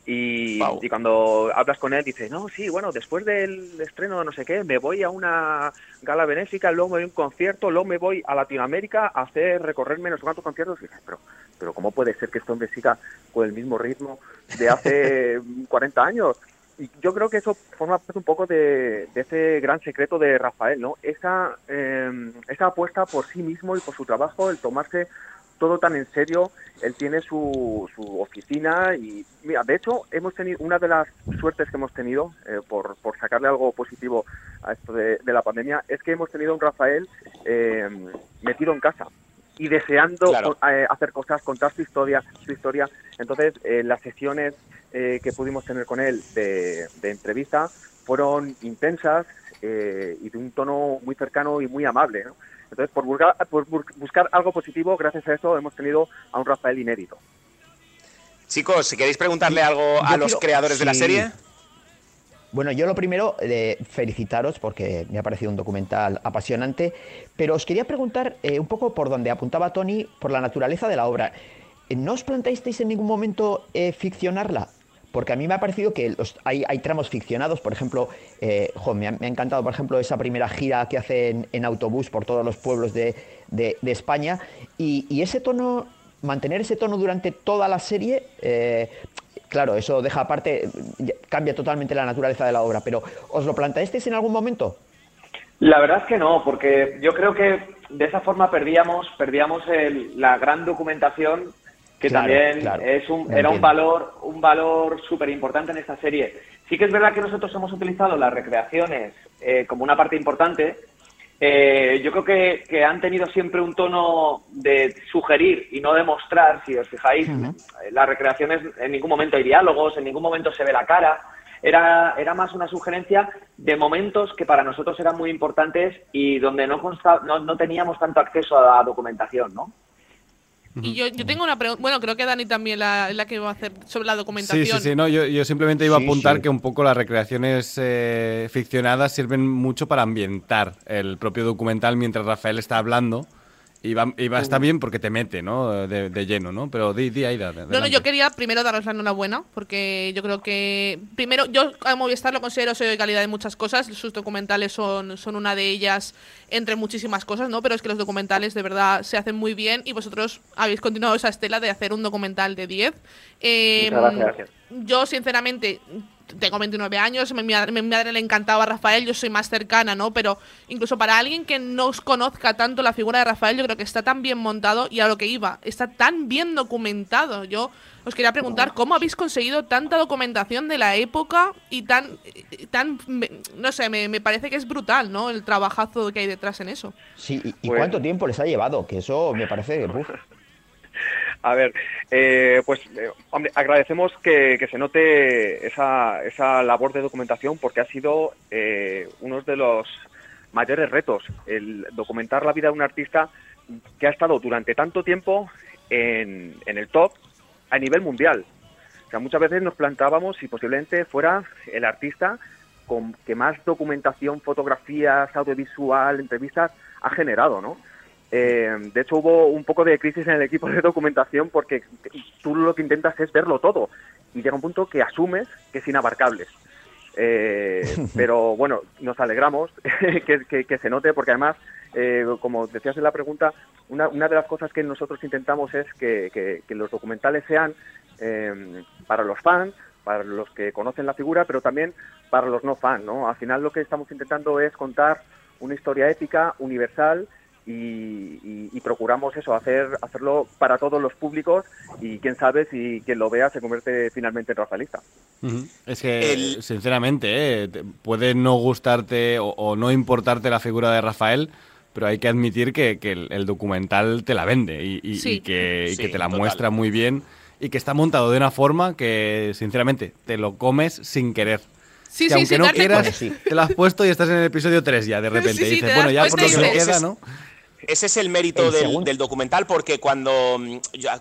y, cuando hablas con él dice, no, sí, bueno, después del estreno de no sé qué, me voy a una gala benéfica, luego me voy a un concierto, luego me voy a Latinoamérica a hacer recorrerme no sé cuántos conciertos. Y pero, pero ¿cómo puede ser que este hombre siga con el mismo ritmo de hace (laughs) 40 años? Y yo creo que eso forma parte un poco de, ese gran secreto de Rafael, ¿no? Esa, eh, esa apuesta por sí mismo y por su trabajo, el tomarse todo tan en serio. Él tiene su, su oficina y, mira, de hecho, hemos tenido una de las suertes que hemos tenido, eh, por, por sacarle algo positivo a esto de, la pandemia, es que hemos tenido un Rafael eh, metido en casa y deseando eh, hacer cosas, contar su historia, su historia. Entonces, las sesiones que pudimos tener con él de, de entrevista fueron intensas y de un tono muy cercano y muy amable. ¿no? Entonces, por buscar, por buscar algo positivo, gracias a eso hemos tenido a un Rafael inédito. Chicos, si queréis preguntarle algo a los creadores de la serie. Bueno, yo lo primero, eh, felicitaros porque me ha parecido un documental apasionante, pero os quería preguntar eh, un poco por donde apuntaba Tony, por la naturaleza de la obra. ¿No os planteasteis en ningún momento eh, ficcionarla? Porque a mí me ha parecido que hay, tramos ficcionados, por ejemplo, eh, me, ha, encantado, por ejemplo, esa primera gira que hacen en autobús por todos los pueblos de, España, y, ese tono, mantener ese tono durante toda la serie, eh, claro, eso deja aparte, cambia totalmente la naturaleza de la obra, pero ¿os lo planteasteis en algún momento? La verdad es que no, porque yo creo que de esa forma perdíamos, perdíamos la gran documentación que también es un, era un valor un valor súper importante en esta serie. Sí que es verdad que nosotros hemos utilizado las recreaciones eh, como una parte importante. Eh, yo creo que, que, han tenido siempre un tono de sugerir y no de mostrar, si os fijáis, las recreaciones en ningún momento hay diálogos, en ningún momento se ve la cara. Era, era más una sugerencia de momentos que para nosotros eran muy importantes y donde no, no, no teníamos tanto acceso a la documentación, ¿no? Y yo, yo tengo una pregunta, bueno, creo que Dani también la, la que va a hacer sobre la documentación. Sí, sí, sí, no, yo, yo simplemente iba a apuntar que un poco las recreaciones eh, ficcionadas sirven mucho para ambientar el propio documental mientras Rafael está hablando. Y va, y va, está bien porque te mete, ¿no? De, de lleno, ¿no? Pero di, di Aida. No, no, yo quería primero daros la enhorabuena porque yo creo que. Primero, yo a Movistar lo considero sello de calidad de muchas cosas. Sus documentales son, son una de ellas entre muchísimas cosas, ¿no? Pero es que los documentales de verdad se hacen muy bien y vosotros habéis continuado esa estela de hacer un documental de 10. Eh, Muchas gracias. Yo, sinceramente, tengo 29 años, mi madre, mi madre, le encantaba Rafael, yo soy más cercana, ¿no? Pero incluso para alguien que no os conozca tanto la figura de Rafael, yo creo que está tan bien montado y a lo que iba, está tan bien documentado. Yo os quería preguntar cómo habéis conseguido tanta documentación de la época y tan, tan no sé, me, me parece que es brutal, ¿no? El trabajazo que hay detrás en eso. Sí, ¿y, y cuánto tiempo les ha llevado? Que eso me parece... Uf. A ver, eh, pues, eh, hombre, agradecemos que, se note esa, esa labor de documentación porque ha sido eh, uno de los mayores retos, el documentar la vida de un artista que ha estado durante tanto tiempo en, en el top a nivel mundial. O sea, muchas veces nos plantábamos si posiblemente fuera el artista con que más documentación, fotografías, audiovisual, entrevistas ha generado, ¿no? Eh, de hecho, hubo un poco de crisis en el equipo de documentación porque tú lo que intentas es verlo todo y llega un punto que asumes que es inabarcable. Eh, (laughs) pero bueno, nos alegramos (laughs) que, que, que, se note porque además, eh, como decías en la pregunta, una, una, de las cosas que nosotros intentamos es que, que los documentales sean eh, para los fans, para los que conocen la figura, pero también para los no fans. ¿no? Al final lo que estamos intentando es contar una historia épica, universal, y, y, y, procuramos eso, hacer, hacerlo para todos los públicos y quién sabe si quien lo vea se convierte finalmente en rafaelista. Uh -huh. Es que, el... sinceramente, eh, puede no gustarte o, o, no importarte la figura de Rafael, pero hay que admitir que, que el, el, documental te la vende y, y sí. que, sí, que, te la total. muestra muy bien y que está montado de una forma que, sinceramente, te lo comes sin querer. Sí, que sí, aunque no quieras, te lo has puesto y estás en el episodio 3 ya, de repente. y dices, bueno, ya por lo que me queda, ¿no? Ese es el mérito el del, del, documental porque cuando,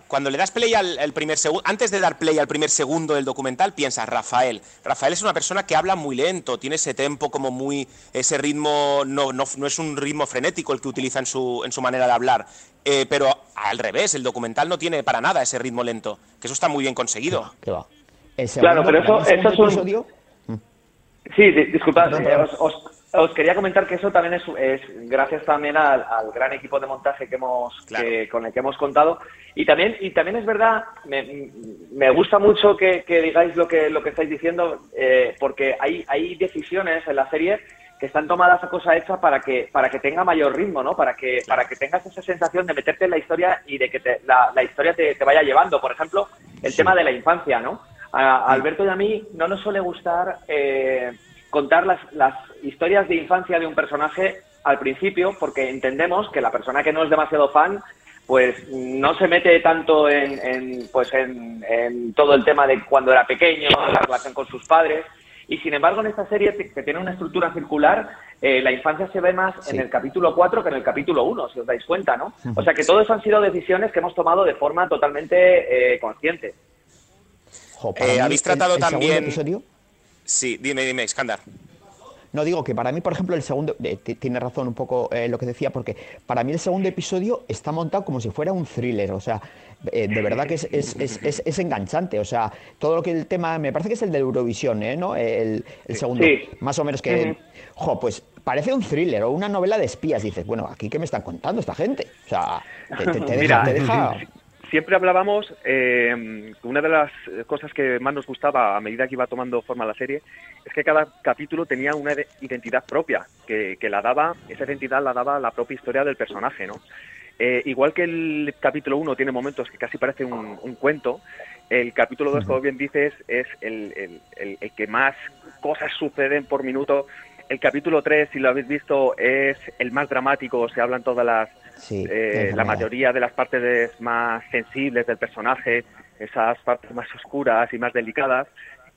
cuando le das play al, al primer segundo, antes de dar play al primer segundo del documental, piensas, Rafael. Rafael es una persona que habla muy lento, tiene ese tempo como muy, ese ritmo, no, no, no es un ritmo frenético el que utiliza en su, en su manera de hablar. Eh, pero al revés, el documental no tiene para nada ese ritmo lento, que eso está muy bien conseguido. ¿Qué va? Claro, pero eso, eso es un... Episodio? Sí, disculpad, eh, os, os, os, quería comentar que eso también es, es gracias también al, al, gran equipo de montaje que hemos claro. que, con el que hemos contado y también y también es verdad me, me gusta mucho que, que, digáis lo que lo que estáis diciendo eh, porque hay hay decisiones en la serie que están tomadas a cosa hecha para que para que tenga mayor ritmo, ¿no? Para que para que tengas esa sensación de meterte en la historia y de que te, la, la, historia te, te, vaya llevando. Por ejemplo, el sí. tema de la infancia, ¿no? A Alberto y a mí no nos suele gustar eh, contar las, las, historias de infancia de un personaje al principio porque entendemos que la persona que no es demasiado fan pues no se mete tanto en, en pues en, en, todo el tema de cuando era pequeño, la relación con sus padres. Y sin embargo, en esta serie, que tiene una estructura circular, eh, la infancia se ve más sí. en el capítulo 4 que en el capítulo 1, si os dais cuenta, ¿no? O sea que todo eso han sido decisiones que hemos tomado de forma totalmente eh, consciente. Jo, eh, ¿Habéis tratado el, el también... Sí, dime, dime, Iskandar. No digo que para mí, por ejemplo, el segundo, eh, tiene razón un poco eh, lo que decía, porque para mí el segundo episodio está montado como si fuera un thriller, o sea, eh, de verdad que es, es, es, es, enganchante, o sea, todo lo que el tema, me parece que es el de Eurovisión, ¿eh? ¿no? El, el segundo, sí. más o menos que, uh -huh. jo, pues parece un thriller o una novela de espías, dices, bueno, aquí qué me están contando esta gente, o sea, te, te, te Mira, deja, te deja (laughs) siempre hablábamos, eh, una de las cosas que más nos gustaba a medida que iba tomando forma la serie, es que cada capítulo tenía una identidad propia, que, que la daba, esa identidad la daba la propia historia del personaje, ¿no? Eh, igual que el capítulo 1 tiene momentos que casi parece un, un cuento, el capítulo 2, como bien dices, es el, el, el, el, que más cosas suceden por minuto. El capítulo 3, si lo habéis visto, es el más dramático, se hablan todas las Sí, eh, la mayoría de las partes más sensibles del personaje, esas partes más oscuras y más delicadas.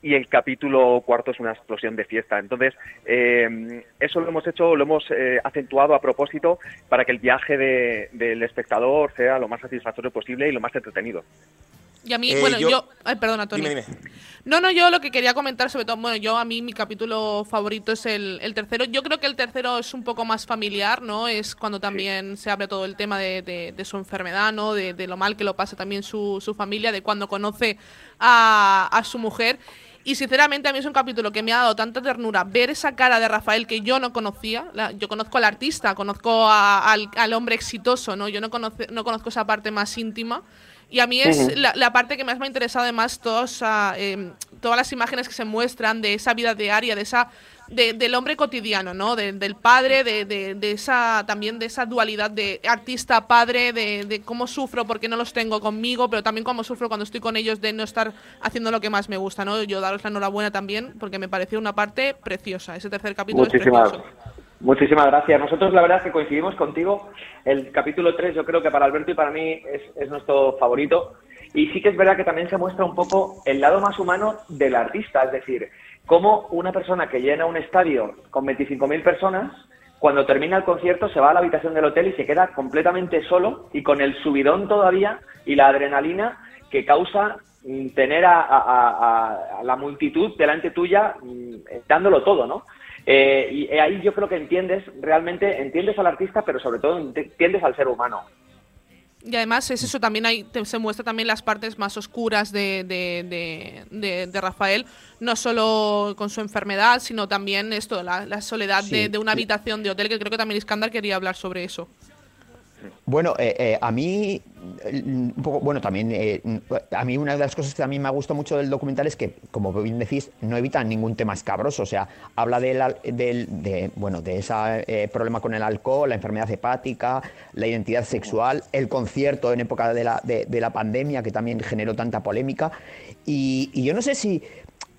y el capítulo cuarto es una explosión de fiesta. Entonces, eh, eso lo hemos hecho, lo hemos eh, acentuado a propósito para que el viaje de- del espectador sea lo más satisfactorio posible y lo más entretenido. Y a mí, Eh, bueno, yo- yo... Ay, perdona, Tony. Dime, dime. No, no, yo lo que quería comentar, sobre todo, bueno, yo a mí mi capítulo favorito es el, el tercero. Yo creo que el tercero es un poco más familiar, ¿no? Es cuando también se abre todo el tema de, de- de su enfermedad, ¿no? De, de lo mal que lo pasa también su, su familia, de cuando conoce a, a su mujer. Y sinceramente a mí es un capítulo que me ha dado tanta ternura ver esa cara de Rafael que yo no conocía. La- yo conozco al artista, conozco a- al, al hombre exitoso, ¿no? Yo no, conoce- no conozco esa parte más íntima. Y a mí es la, la parte que más me ha interesado además todos, ah, em, todas las imágenes que se muestran de esa vida diaria, de esa de- del hombre cotidiano, ¿no? De- del padre, de, de- de esa también de esa dualidad de artista padre, de, de cómo sufro porque no los tengo conmigo, pero también cómo sufro cuando estoy con ellos de no estar haciendo lo que más me gusta, ¿no? Yo daros la enhorabuena también porque me pareció una parte preciosa. Ese tercer capítulo es precioso. Muchísimas gracias. Nosotros la verdad es que coincidimos contigo. El capítulo 3 yo creo que para Alberto y para mí es, es nuestro favorito. Y sí que es verdad que también se muestra un poco el lado más humano del artista, es decir, cómo una persona que llena un estadio con 25.000 personas, cuando termina el concierto se va a la habitación del hotel y se queda completamente solo y con el subidón todavía y la adrenalina que causa mm, tener a, la multitud delante tuya mm, dándolo todo, ¿no? Eh, y ahí yo creo que entiendes, realmente entiendes al artista, pero sobre todo entiendes al ser humano. Y además es eso, también hay, te- se muestra también las partes más oscuras de, de, de- de- Rafael, no solo con su enfermedad, sino también esto, la, la soledad Sí, de, de una habitación de hotel, que creo que también Iskandar quería hablar sobre eso. Bueno, eh, eh, a mí, eh, un poco, bueno, también, eh, a mí una de las cosas que mí me ha gustado mucho del documental es que, como bien decís, no evitan ningún tema escabroso, o sea, habla del, del- de, bueno, de ese problema con el alcohol, la enfermedad hepática, la identidad sexual, el concierto en época de la, de, de la pandemia que también generó tanta polémica, y, y yo no sé si,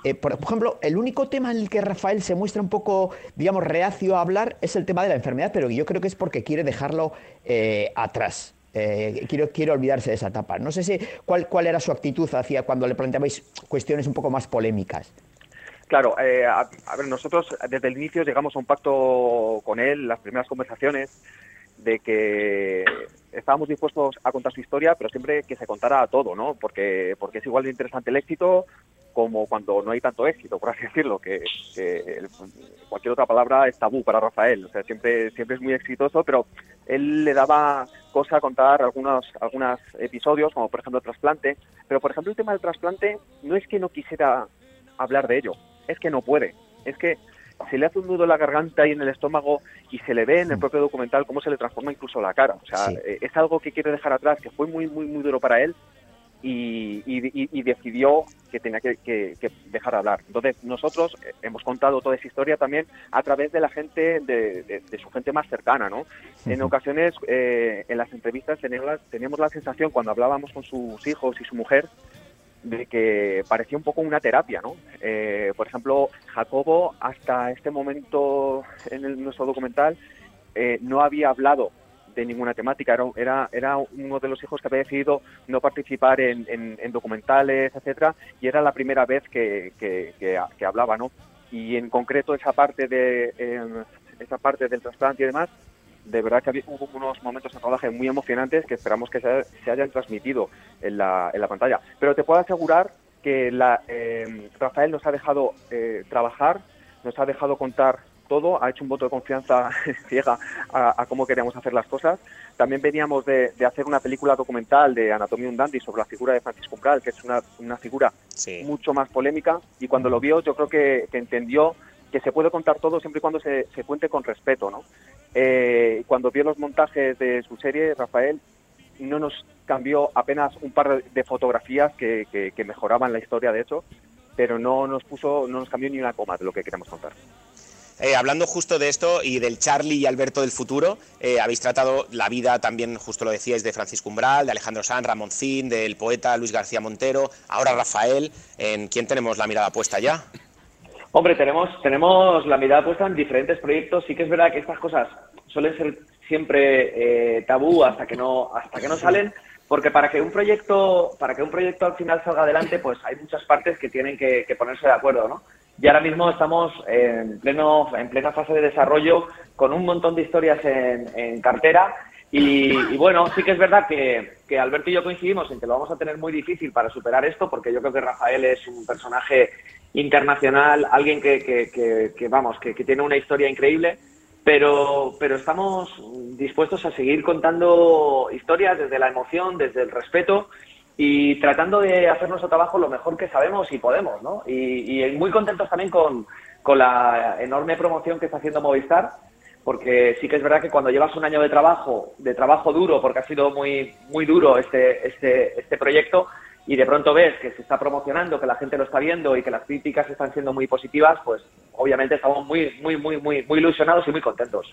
eh, por ejemplo, el único tema en el que Rafael se muestra un poco, digamos, reacio a hablar es el tema de la enfermedad, pero yo creo que es porque quiere dejarlo eh, atrás. Eh, quiero, quiero olvidarse de esa etapa. No sé si cuál, cuál era su actitud hacia cuando le planteabais cuestiones un poco más polémicas. Claro, eh, a, a ver, nosotros desde el inicio llegamos a un pacto con él, las primeras conversaciones, de que estábamos dispuestos a contar su historia, pero siempre que se contara todo, ¿no? Porque, porque es igual de interesante el éxito como cuando no hay tanto éxito, por así decirlo, que, que el- cualquier otra palabra es tabú para Rafael. O sea, siempre, siempre es muy exitoso, pero él le daba cosa contar algunos, algunos episodios, como por ejemplo el trasplante. Pero por ejemplo el tema del trasplante no es que no quisiera hablar de ello, es que no puede. Es que se le hace un nudo en la garganta y en el estómago y se le ve en el propio documental cómo se le transforma incluso la cara. O sea, Sí. eh, es algo que quiere dejar atrás, que fue muy, muy, muy duro para él y, y- decidió que tenía que, que- que dejar de hablar. Entonces, nosotros eh, hemos contado toda esa historia también a través de la gente, de, de- de su gente más cercana, ¿no? En ocasiones, eh, en las entrevistas teníamos la, teníamos la sensación, cuando hablábamos con sus hijos y su mujer, de que parecía un poco una terapia, ¿no? Eh, por ejemplo, Jacobo, hasta este momento en el- nuestro documental, eh, no había hablado de ninguna temática. Era, era, era uno de los hijos que había decidido no participar en, en- en documentales, etcétera, y era la primera vez que, que, que- que hablaba, ¿no? Y en concreto esa parte de eh, esa parte del trasplante y demás, de verdad que había, hubo unos momentos de rodaje muy emocionantes que esperamos que se, se hayan transmitido en la, en la pantalla. Pero te puedo asegurar que la, eh, Rafael nos ha dejado eh, trabajar, nos ha dejado contar todo, ha hecho un voto de confianza (laughs) ciega a, a cómo queríamos hacer las cosas. También veníamos de, de hacer una película documental de Anatomía un Dandy sobre la figura de Francisco Umbral, que es una, una figura mucho más polémica, y cuando lo vio yo creo que, que entendió que se puede contar todo siempre y cuando se, se cuente con respeto, ¿no? Eh, cuando vio los montajes de su serie, Rafael no nos cambió apenas un par de fotografías que, que- que mejoraban la historia, de hecho, pero no nos puso, no nos cambió ni una coma de lo que queremos contar. Eh, hablando justo de esto y del Charlie y Alberto del futuro, eh, habéis tratado la vida también, justo lo decíais, de Francisco Umbral, de Alejandro Sanz, Ramoncín, del poeta Luis García Montero, ahora Rafael. ¿En quién tenemos la mirada puesta ya? Hombre, tenemos, tenemos la mirada puesta en diferentes proyectos. Sí que es verdad que estas cosas suelen ser siempre eh, tabú hasta que no, hasta que no salen, porque para que un proyecto, para que un proyecto al final salga adelante, pues hay muchas partes que tienen que, que ponerse de acuerdo, ¿no? Y ahora mismo estamos en, pleno, en plena fase de desarrollo con un montón de historias en, cartera. Y, y, bueno, sí que es verdad que, que, Alberto y yo coincidimos en que lo vamos a tener muy difícil para superar esto, porque yo creo que Rafael es un personaje internacional, alguien que, que, que vamos, que, tiene una historia increíble. Pero, pero estamos dispuestos a seguir contando historias desde la emoción, desde el respeto y tratando de hacer nuestro trabajo lo mejor que sabemos y podemos, ¿no? Y, muy contentos también con, con, la enorme promoción que está haciendo Movistar, porque sí que es verdad que cuando llevas un año de trabajo, de trabajo duro, porque ha sido muy, muy duro este, este, este proyecto, y de pronto ves que se está promocionando, que la gente lo está viendo y que las críticas están siendo muy positivas, pues obviamente estamos muy, muy, muy, muy, muy ilusionados y muy contentos.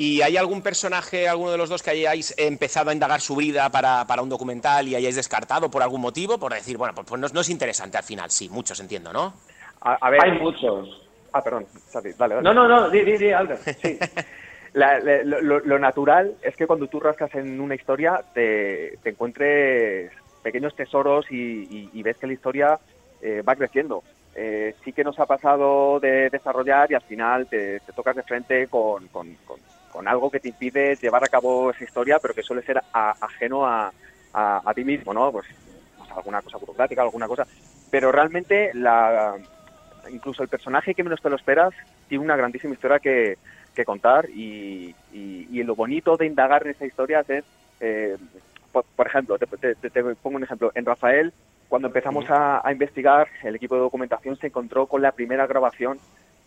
¿Y hay algún personaje, alguno de los dos que hayáis empezado a indagar su vida para, para un documental y hayáis descartado por algún motivo? Por decir, bueno, pues, pues no, no, es interesante al final, sí, muchos entiendo, ¿no? A, a ver, hay muchos. Ah, perdón, Santi, dale, dale. No, no, no, di, di, di, Albert, sí. (laughs) La, la, lo, lo, natural es que cuando tú rascas en una historia te, te encuentres pequeños tesoros y, y, y, ves que la historia eh, va creciendo. Eh, sí que nos ha pasado de desarrollar y al final te, te tocas de frente con, con, con, con, algo que te impide llevar a cabo esa historia, pero que suele ser a, ajeno a, a, a, ti mismo, ¿no? Pues, pues alguna cosa burocrática, alguna cosa. Pero realmente la, incluso el personaje que menos te lo esperas tiene una grandísima historia que, que contar y, y, y, lo bonito de indagar en esa historia es, eh, por, por, ejemplo, te, te, te, pongo un ejemplo, en Rafael, cuando empezamos a, a, investigar, el equipo de documentación se encontró con la primera grabación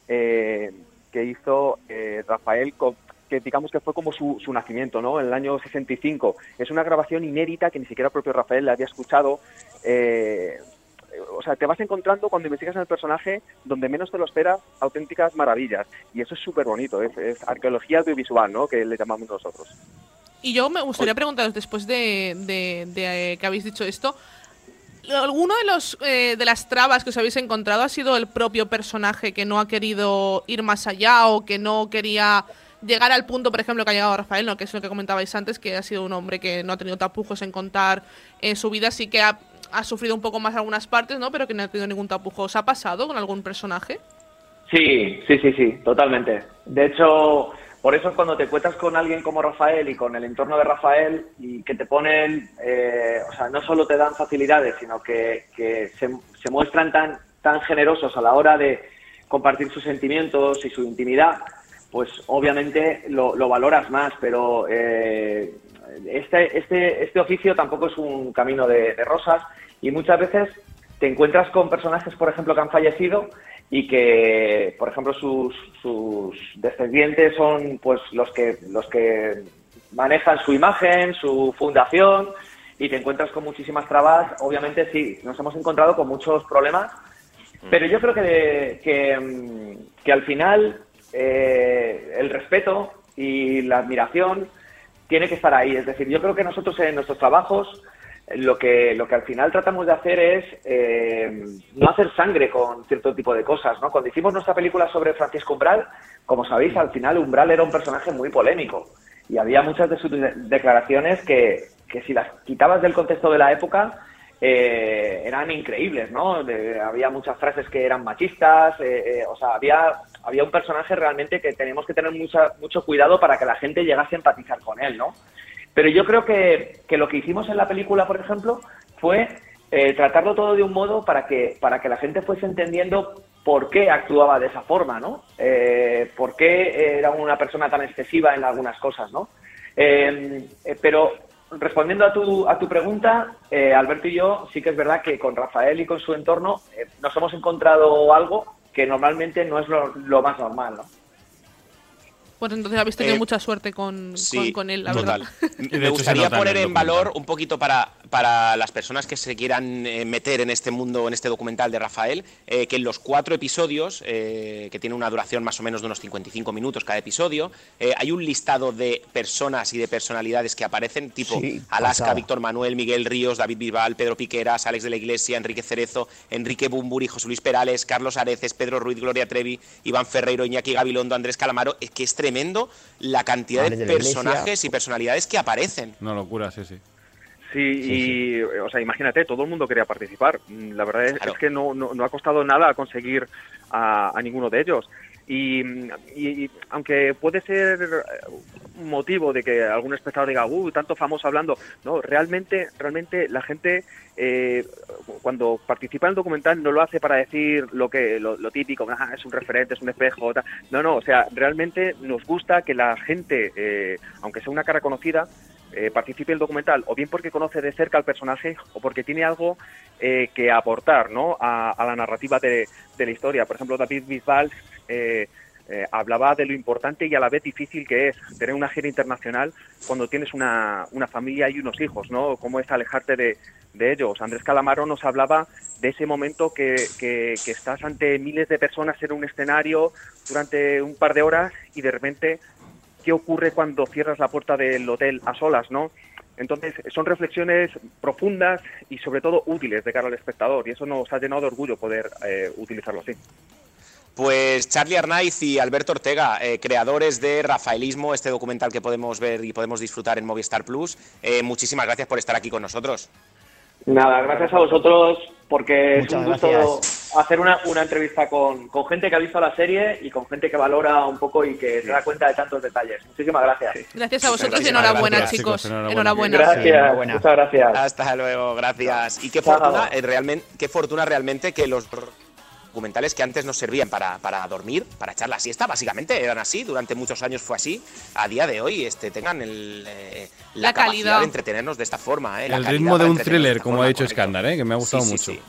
eh, que hizo eh, Rafael, con, que digamos que fue como su, su, nacimiento, ¿no? En el año 65. Es una grabación inédita que ni siquiera el propio Rafael le había escuchado. Eh, o sea, te vas encontrando cuando investigas en el personaje donde menos te lo esperas auténticas maravillas. Y eso es súper bonito, es, es, arqueología audiovisual, ¿no? Que le llamamos nosotros. Y yo me gustaría preguntaros, después de, de, de, que habéis dicho esto, ¿alguno de, los, eh, de las trabas que os habéis encontrado ha sido el propio personaje que no ha querido ir más allá o que no quería llegar al punto, por ejemplo, que ha llegado Rafael, ¿no? que es lo que comentabais antes, que ha sido un hombre que no ha tenido tapujos en contar eh, su vida, sí que ha ha sufrido un poco más algunas partes, ¿no? Pero que no ha tenido ningún tapujo. ¿Os ha pasado con algún personaje? Sí, sí, sí, sí, totalmente. De hecho, por eso cuando te cuentas con alguien como Rafael y con el entorno de Rafael y que te ponen, eh, o sea, no solo te dan facilidades, sino que, que se, se, muestran tan, tan generosos a la hora de compartir sus sentimientos y su intimidad, pues obviamente lo, lo valoras más, pero eh, este, este, este oficio tampoco es un camino de, de rosas y muchas veces te encuentras con personajes, por ejemplo, que han fallecido y que, por ejemplo, sus, sus descendientes son pues los que los que manejan su imagen, su fundación y te encuentras con muchísimas trabas. Obviamente sí, nos hemos encontrado con muchos problemas, pero yo creo que, que, que al final eh, el respeto y la admiración tiene que estar ahí. Es decir, yo creo que nosotros en nuestros trabajos lo que, lo que al final tratamos de hacer es eh, no hacer sangre con cierto tipo de cosas, ¿no? Cuando hicimos nuestra película sobre Francisco Umbral, como sabéis, al final Umbral era un personaje muy polémico y había muchas de sus declaraciones que, que si las quitabas del contexto de la época eh, eran increíbles, ¿no? Había muchas frases que eran machistas, eh, eh, o sea, había, había un personaje realmente que tenemos que tener mucha, mucho cuidado para que la gente llegase a empatizar con él, ¿no? Pero yo creo que, que lo que hicimos en la película, por ejemplo, fue eh, tratarlo todo de un modo para que, para que la gente fuese entendiendo por qué actuaba de esa forma, ¿no? Eh, por qué era una persona tan excesiva en algunas cosas, ¿no? Eh, pero respondiendo a tu, a tu pregunta, eh, Alberto y yo, sí que es verdad que con Rafael y con su entorno eh, nos hemos encontrado algo que normalmente no es lo, lo más normal, ¿no? Pues entonces habéis tenido eh, mucha suerte con, sí, con, con, él, la total. verdad. (laughs) Me gustaría poner en valor un poquito para, para las personas que se quieran eh, meter en este mundo, en este documental de Rafael, eh, que en los cuatro episodios, eh, que tiene una duración más o menos de unos 55 minutos cada episodio, eh, hay un listado de personas y de personalidades que aparecen, tipo sí, Alaska, pasada. Víctor Manuel, Miguel Ríos, David Bisbal, Pedro Piqueras, Alex de la Iglesia, Enrique Cerezo, Enrique Bumburi, José Luis Perales, Carlos Areces, Pedro Ruiz, Gloria Trevi, Iván Ferreiro, Iñaki Gabilondo, Andrés Calamaro, es que es tremendo la cantidad de, de personajes y personalidades que aparecen. Una locura, sí, sí. Sí, y, o sea, imagínate, todo el mundo quería participar. Mm, La verdad es, es que no, no, no ha costado nada conseguir a, a ninguno de ellos. Y, y- y aunque puede ser motivo de que algún espectador diga, uh, tanto famoso hablando, no, realmente, realmente la gente eh, cuando participa en el documental no lo hace para decir lo que lo, lo típico, "Ah, es un referente, es un espejo, tal". no, no, o sea, realmente nos gusta que la gente, eh, aunque sea una cara conocida, eh, participe en el documental, o bien porque conoce de cerca al personaje, o porque tiene algo eh, que aportar ¿no? a, a la narrativa de, de la historia. Por ejemplo, David Bisbal eh, eh, hablaba de lo importante y a la vez difícil que es tener una gira internacional cuando tienes una, una familia y unos hijos, ¿no? Cómo es alejarte de, de ellos. Andrés Calamaro nos hablaba de ese momento que, que, estás ante miles de personas en un escenario durante un par de horas y de repente qué ocurre cuando cierras la puerta del hotel a solas, ¿no? Entonces, son reflexiones profundas y sobre todo útiles de cara al espectador y eso nos ha llenado de orgullo poder eh, utilizarlo así. Pues Charlie Arnaiz y Alberto Ortega, eh, creadores de Rafaelismo, este documental que podemos ver y podemos disfrutar en Movistar Plus, eh, muchísimas gracias por estar aquí con nosotros. Nada, gracias a vosotros porque Muchas es un gusto gracias. hacer una, una entrevista con, con gente que ha visto la serie y con gente que valora un poco y que se da cuenta de tantos detalles. Muchísimas gracias. Gracias a vosotros y enhorabuena, gracias, chicos. chicos, Enhorabuena. Gracias, muchas gracias. Hasta luego, gracias. Y qué fortuna, eh, realmente, qué fortuna realmente que los documentales que antes nos servían para, para dormir, para echar la siesta, básicamente eran así, durante muchos años fue así, a día de hoy este, tengan el, eh, la, La capacidad calidad. de entretenernos de esta forma. eh, El ritmo de un thriller, de como forma, ha dicho. Escándar, ¿eh? que me ha gustado Sí, sí, mucho. sí.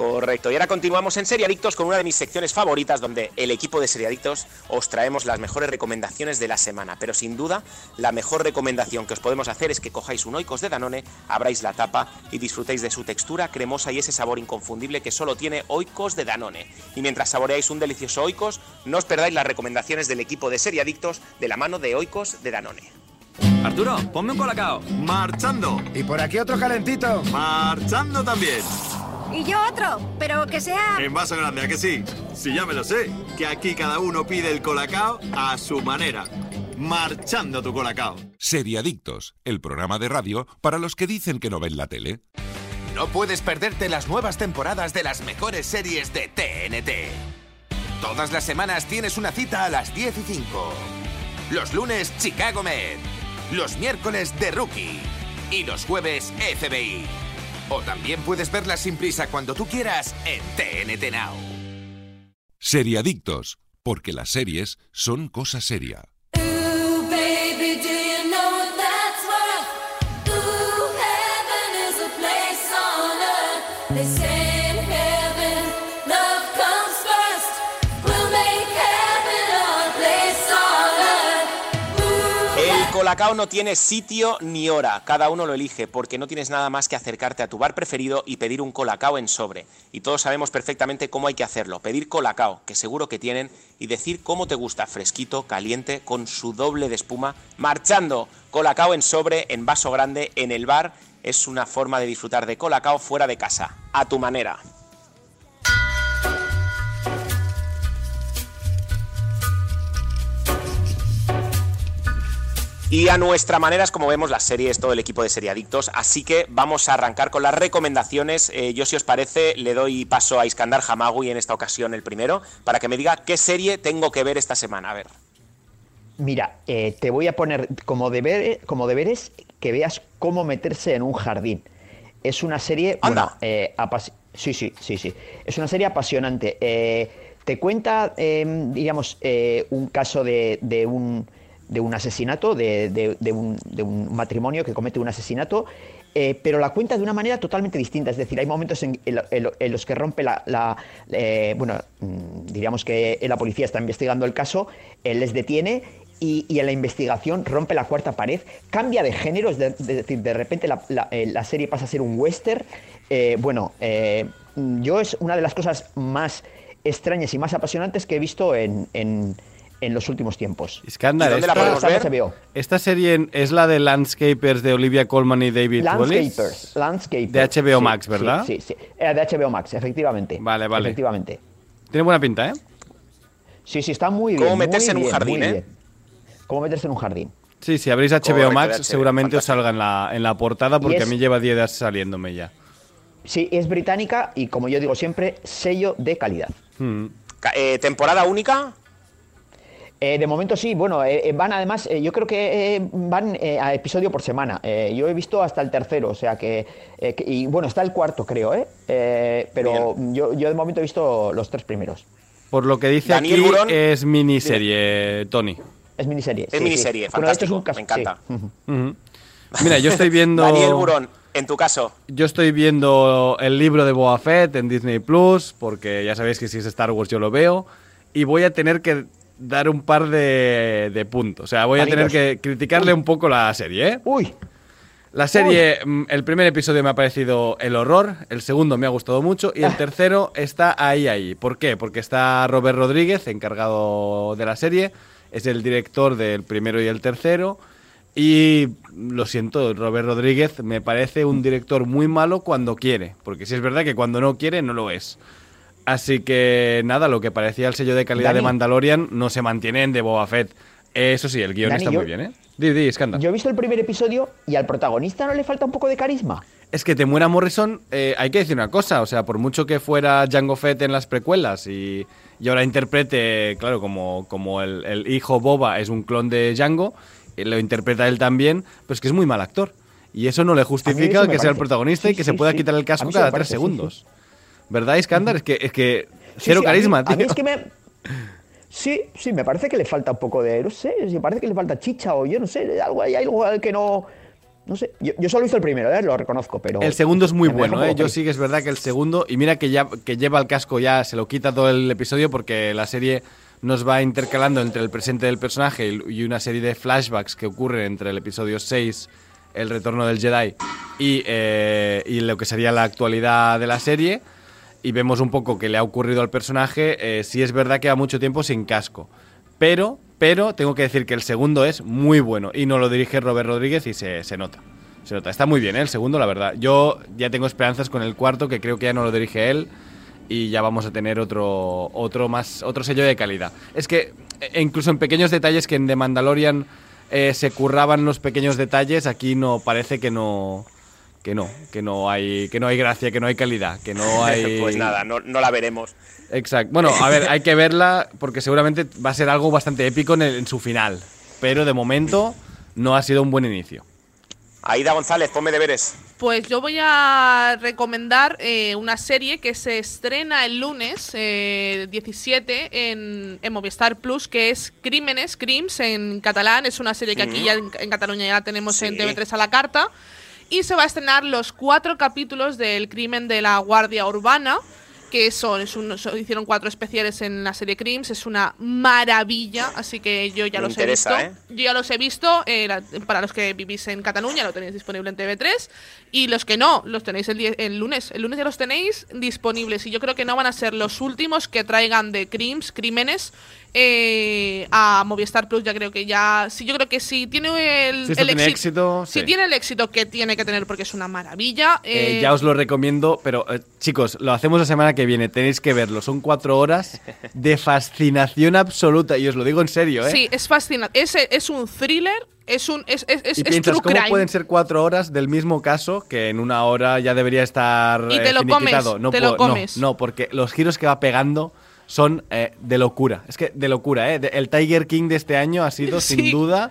Correcto. Y ahora continuamos en Seriadictos con una de mis secciones favoritas donde el equipo de Seriadictos os traemos las mejores recomendaciones de la semana. Pero sin duda, la mejor recomendación que os podemos hacer es que cojáis un Oikos de Danone, abráis la tapa y disfrutéis de su textura cremosa y ese sabor inconfundible que solo tiene Oikos de Danone. Y mientras saboreáis un delicioso Oikos, no os perdáis las recomendaciones del equipo de Seriadictos de la mano de Oikos de Danone. Arturo, ponme un colacao. Marchando. Y por aquí otro calentito. Marchando también. Y yo otro, pero que sea... En vaso grande, ¿a que sí? Si ya me lo sé, que aquí cada uno pide el colacao a su manera. Marchando tu colacao. Seriadictos, el programa de radio para los que dicen que no ven la tele. No puedes perderte las nuevas temporadas de las mejores series de TNT. Todas las semanas tienes una cita a las 10 y 5. Los lunes, Chicago Med. Los miércoles, The Rookie. Y los jueves, FBI. O también puedes verlas sin prisa cuando tú quieras en TNT Now. Seriadictos, porque las series son cosa seria. Colacao no tiene sitio ni hora, cada uno lo elige, porque no tienes nada más que acercarte a tu bar preferido y pedir un Colacao en sobre. Y todos sabemos perfectamente cómo hay que hacerlo, pedir Colacao, que seguro que tienen, y decir cómo te gusta, fresquito, caliente, con su doble de espuma, marchando. Colacao en sobre, en vaso grande, en el bar, es una forma de disfrutar de Colacao fuera de casa, a tu manera. Y a nuestra manera es como vemos las series, todo el equipo de Seriadictos. Así que vamos a arrancar con las recomendaciones. Eh, yo, si os parece, le doy paso a Iskandar Hamagui en esta ocasión, el primero, para que me diga qué serie tengo que ver esta semana. A ver. Mira, eh, te voy a poner como, deber, como deberes que veas cómo meterse en un jardín. Es una serie. Bueno, eh, sí, sí, sí, sí. Es una serie apasionante. Te cuenta, eh, digamos, un caso de, de un, de un asesinato, de, de- un, de un matrimonio que comete un asesinato. eh, pero la cuenta de una manera totalmente distinta. Es decir, hay momentos en, los que rompe la. la, eh, bueno, mm, diríamos que la policía está investigando el caso, él les detiene y, y en la investigación rompe la cuarta pared, cambia de género, es de- de- decir, de repente la, eh, la serie pasa a ser un western. Bueno, yo es una de las cosas más extrañas y más apasionantes que he visto en, en- en los últimos tiempos. ¿Y dónde la esta- podemos ver? Está en HBO. Esta serie es la de Landscapers de Olivia Colman y David. Landscapers, Landscapers. De HBO Sí, Max, ¿verdad? Sí, sí. Eh, de HBO Max, efectivamente. Vale, vale. Efectivamente. Tiene buena pinta, ¿eh? Sí, sí, está muy bien. ¿Cómo muy meterse en un bien, jardín, eh? ¿Cómo meterse en un jardín? Sí, si abrís HBO Max, HBO, seguramente os salga en la, en la portada porque es- a mí lleva 10 días saliéndome ya. Sí, es británica y como yo digo siempre, sello de calidad. Hmm. Eh, ¿Temporada única? Eh, de momento sí, bueno, eh, eh, van además, eh, yo creo que eh, van eh, a episodio por semana. Eh, yo he visto hasta el tercero, o sea que, eh, que- y bueno, está el cuarto creo, ¿eh? Eh, pero yo, yo de momento he visto los tres primeros. Por lo que dice Daniel aquí, Burón- es miniserie, Tony. Es miniserie. Es miniserie, Bueno, es fantástico, un cas- me encanta. sí. Mira, yo estoy viendo. Daniel Burón, en tu caso. Yo estoy viendo el libro de Boba Fett en Disney Plus, porque ya sabéis que si es Star Wars yo lo veo. Y voy a tener que dar un par de, de puntos. O sea, voy a tener que criticarle un poco la serie, ¿eh? Uy. La serie, mm, el primer episodio me ha parecido el horror, el segundo me ha gustado mucho y el tercero está ahí, ahí. ¿Por qué? Porque está Robert Rodríguez, encargado de la serie, es el director del primero y el tercero. Y lo siento, Robert Rodríguez me parece un director muy malo cuando quiere, porque si es verdad que cuando no quiere no lo es. Así que nada, lo que parecía el sello de calidad de. Mandalorian no se mantiene en de Boba Fett. Eso sí, el guion Dani, está yo- muy bien, ¿eh? Di, di, escándalo. Yo he visto el primer episodio y al protagonista no le falta un poco de carisma. Es que te muera Morrison, eh, hay que decir una cosa, o sea, por mucho que fuera Jango Fett en las precuelas y, y ahora interprete, claro, como, como el, el hijo Boba es un clon de Jango, eh, lo interpreta él también, pero es que es muy mal actor. Y eso no le justifica eso que sea el protagonista y que sí, se pueda sí. quitar el casco cada tres segundos. ¿Verdad, Iskandar? Es que, es que Sí, cero a mí- carisma, a tío. mí es que me... Sí, sí, me parece que le falta un poco de, no sé, me parece que le falta chicha o yo no sé, algo hay algo que no, no sé. Yo, yo solo hice el primero, ¿eh? lo reconozco, pero El segundo es muy bueno, ¿eh? Yo sí que es verdad que el segundo, y mira que ya que lleva el casco ya, se lo quita todo el episodio porque la serie nos va intercalando entre el presente del personaje y y una serie de flashbacks que ocurren entre el episodio 6, el retorno del Jedi, y, eh, y lo que sería la actualidad de la serie. Y vemos un poco qué le ha ocurrido al personaje. Eh, sí es verdad que va mucho tiempo sin casco. Pero, pero tengo que decir que el segundo es muy bueno y no lo dirige Robert Rodríguez y se, se nota. Se nota. Está muy bien, ¿eh? el segundo, la verdad. Yo ya tengo esperanzas con el cuarto, que creo que ya no lo dirige él y ya vamos a tener otro, otro más, otro sello de calidad. Es que e- incluso en pequeños detalles que en The Mandalorian eh, se curraban los pequeños detalles, aquí no parece que no que no, que no hay que no hay gracia, que no hay calidad, que no (laughs) hay pues nada, no, no la veremos. Exacto. Bueno, a ver, hay que verla porque seguramente va a ser algo bastante épico en, el- en su final. Pero de momento no ha sido un buen inicio. Aida González, ponme deberes. Pues yo voy a recomendar eh, una serie que se estrena el lunes eh, 17 en, en Movistar Plus, que es Crímenes, Crims en catalán. Es una serie que aquí ya en, en Cataluña ya la tenemos en Sí. TV3 a la carta. Y se va a estrenar los cuatro capítulos del crimen de la Guardia Urbana, que son, es un- son- hicieron cuatro especiales en la serie Crims. Es una maravilla, así que yo ya Me los interesa, he visto. Yo ya los he visto. eh, la- para los que vivís en Cataluña, lo tenéis disponible en TV3. Y los que no, los tenéis el, die- el lunes. El lunes ya los tenéis disponibles. Y yo creo que no van a ser los últimos que traigan de crims, crímenes. Eh, a Movistar Plus ya creo que ya sí yo creo que si tiene el, Si esto el tiene éxi- éxito, si sí. tiene el éxito que tiene que tener porque es una maravilla Eh, eh, ya os lo recomiendo, pero eh, chicos, lo hacemos la semana que viene, tenéis que verlo. Son cuatro horas de fascinación absoluta, y os lo digo en serio, ¿eh? sí es fascinante es, es un thriller es un es, es, es- y es piensas, true ¿cómo crime pueden ser cuatro horas del mismo caso que en una hora ya debería estar Y te lo comes? No, te lo puedo- no. No, porque los giros que va pegando son eh, de locura. Es que de locura, ¿eh? De- el Tiger King de este año ha sido, (laughs) Sí. sin duda,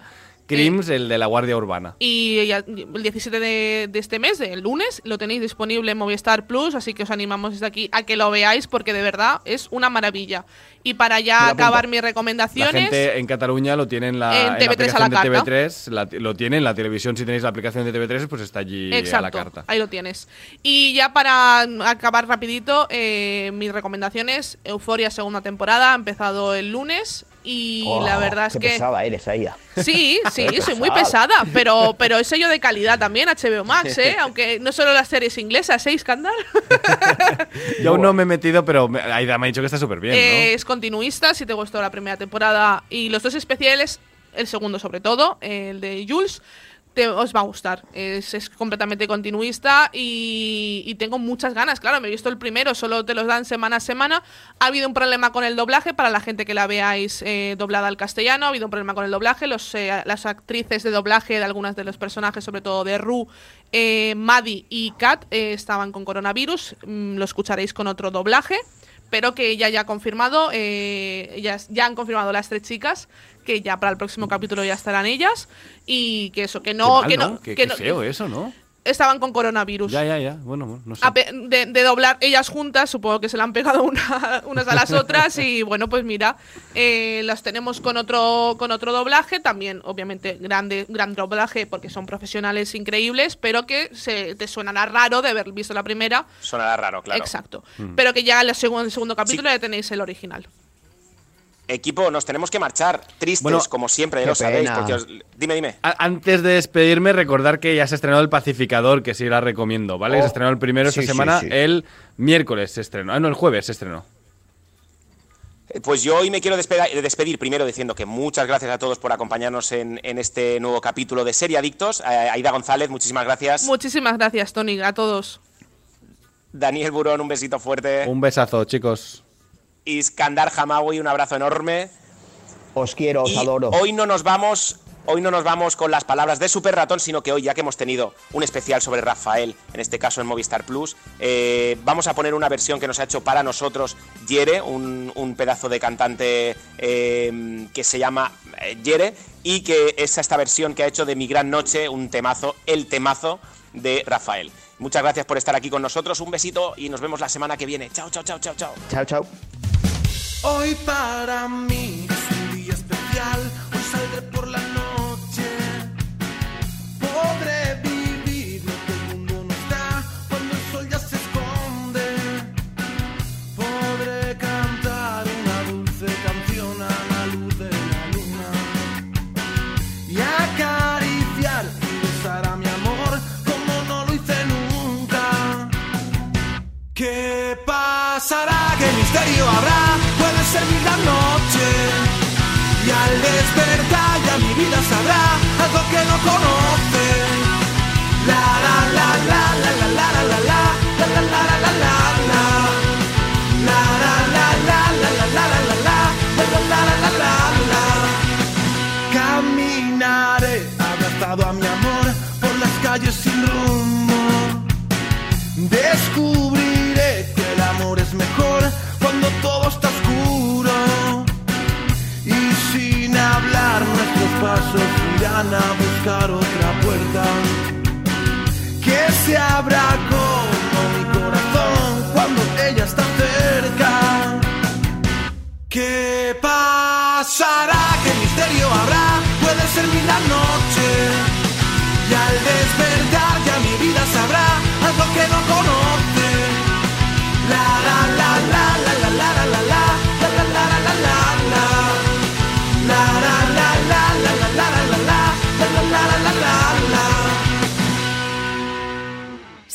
Crims, el de la Guardia Urbana. Y ya- el 17 de, de este mes, del lunes, lo tenéis disponible en Movistar Plus, así que os animamos desde aquí a que lo veáis porque de verdad es una maravilla. Y para ya acabar mis La recomendaciones, gente en Cataluña lo tiene en la, En en la TV3 a aplicación la de carta. TV3, la- lo tiene en la televisión. Si tenéis la aplicación de TV3, pues está allí a la Exacto, carta. ahí lo tienes. Y ya para acabar rapidito, eh, mis recomendaciones, Euforia segunda temporada, ha empezado el lunes y Oh, la verdad es qué que... pesada eres, Aida. Sí, sí, Qué soy muy pesada. pero, pero es sello de calidad también, HBO Max, (laughs) ¿eh? Aunque no solo las series inglesas, ¿eh, Iskandar? (laughs) Yo aún no me he metido, pero Aida me ha dicho que está súper bien, Es continuista, si te gustó la primera temporada y los dos especiales, el segundo sobre todo, el de Jules, te- os va a gustar. Es, es completamente continuista y, y tengo muchas ganas. Claro, me he visto el primero, solo te los dan semana a semana. Ha habido un problema con el doblaje para la gente que la veáis eh, doblada al castellano. Ha habido un problema con el doblaje. Los, eh, las actrices de doblaje de algunas de los personajes, sobre todo de Ru, eh, Maddie y Kat, eh, estaban con coronavirus. Mm, lo escucharéis con otro doblaje. Pero que ya ya ha confirmado, eh, ya han confirmado las tres chicas que ya para el próximo capítulo ya estarán ellas y que eso, que no, Qué que mal, no, Qué, que qué no- feo eso, ¿no? estaban con coronavirus. Ya, ya, ya. Bueno, no sé. De, de doblar ellas juntas, supongo que se la han pegado una- (laughs) unas a las otras y bueno, pues mira, eh, las tenemos con otro con otro doblaje, también obviamente grande gran doblaje porque son profesionales increíbles, pero que se te suenará raro de haber visto la primera, Sonará raro, claro. exacto, Mm. pero que ya en el segundo, el segundo capítulo ya tenéis el original. Equipo, nos tenemos que marchar. Tristes, Bueno, como siempre, ya lo sabéis. pena. Porque os- Dime, dime. A- Antes de despedirme, recordar que ya se ha estrenado El Pacificador, que sí la recomiendo, ¿vale? Oh, se estrenó el primero esta sí, sí, semana, sí. el miércoles se estrenó. Ah, no, el jueves se estrenó. Eh, Pues yo hoy me quiero despedir primero diciendo que muchas gracias a todos por acompañarnos en, en este nuevo capítulo de Serie Adictos. Aida González, muchísimas gracias. Muchísimas gracias, Tony, a todos. Daniel Burón, un besito fuerte. Un besazo, chicos. Iskandar Hamawi, un abrazo enorme. Os quiero, os Y adoro. Hoy no nos vamos, hoy no nos vamos con las palabras de Super Ratón, sino que hoy, ya que hemos tenido un especial sobre Rafael, en este caso en Movistar Plus, eh, vamos a poner una versión que nos ha hecho para nosotros Yere, un, un pedazo de cantante eh, que se llama eh, Yere, y que es esta versión que ha hecho de Mi Gran Noche, un temazo, el temazo de Rafael. Muchas gracias por estar aquí con nosotros, un besito y nos vemos la semana que viene. Chao, chao, chao, chao, chao. Chao, chao. Hoy para mí es un día especial, hoy saldré por la noche. Podré vivir lo que el mundo nos da cuando el sol ya se esconde. Podré cantar una dulce canción a la luz de la luna. Y acariciar y besar a mi amor como no lo hice nunca. ¿Qué pasará? ¿Qué misterio habrá? Al despertar ya mi vida sabrá algo que no conoce. La la la la la la la la la la la la la la la la la. La la la la la la la la la la la la. Caminaré abrazado a mi amor por las calles sin rumbo. Descubriré que el amor es mejor cuando todo pasos irán a buscar otra puerta. Que se abra como mi corazón cuando ella está cerca. ¿Qué pasará? ¿Qué misterio habrá? Puede ser mi la noche. Y al despertar ya mi vida sabrá algo que no conoce. La la la la la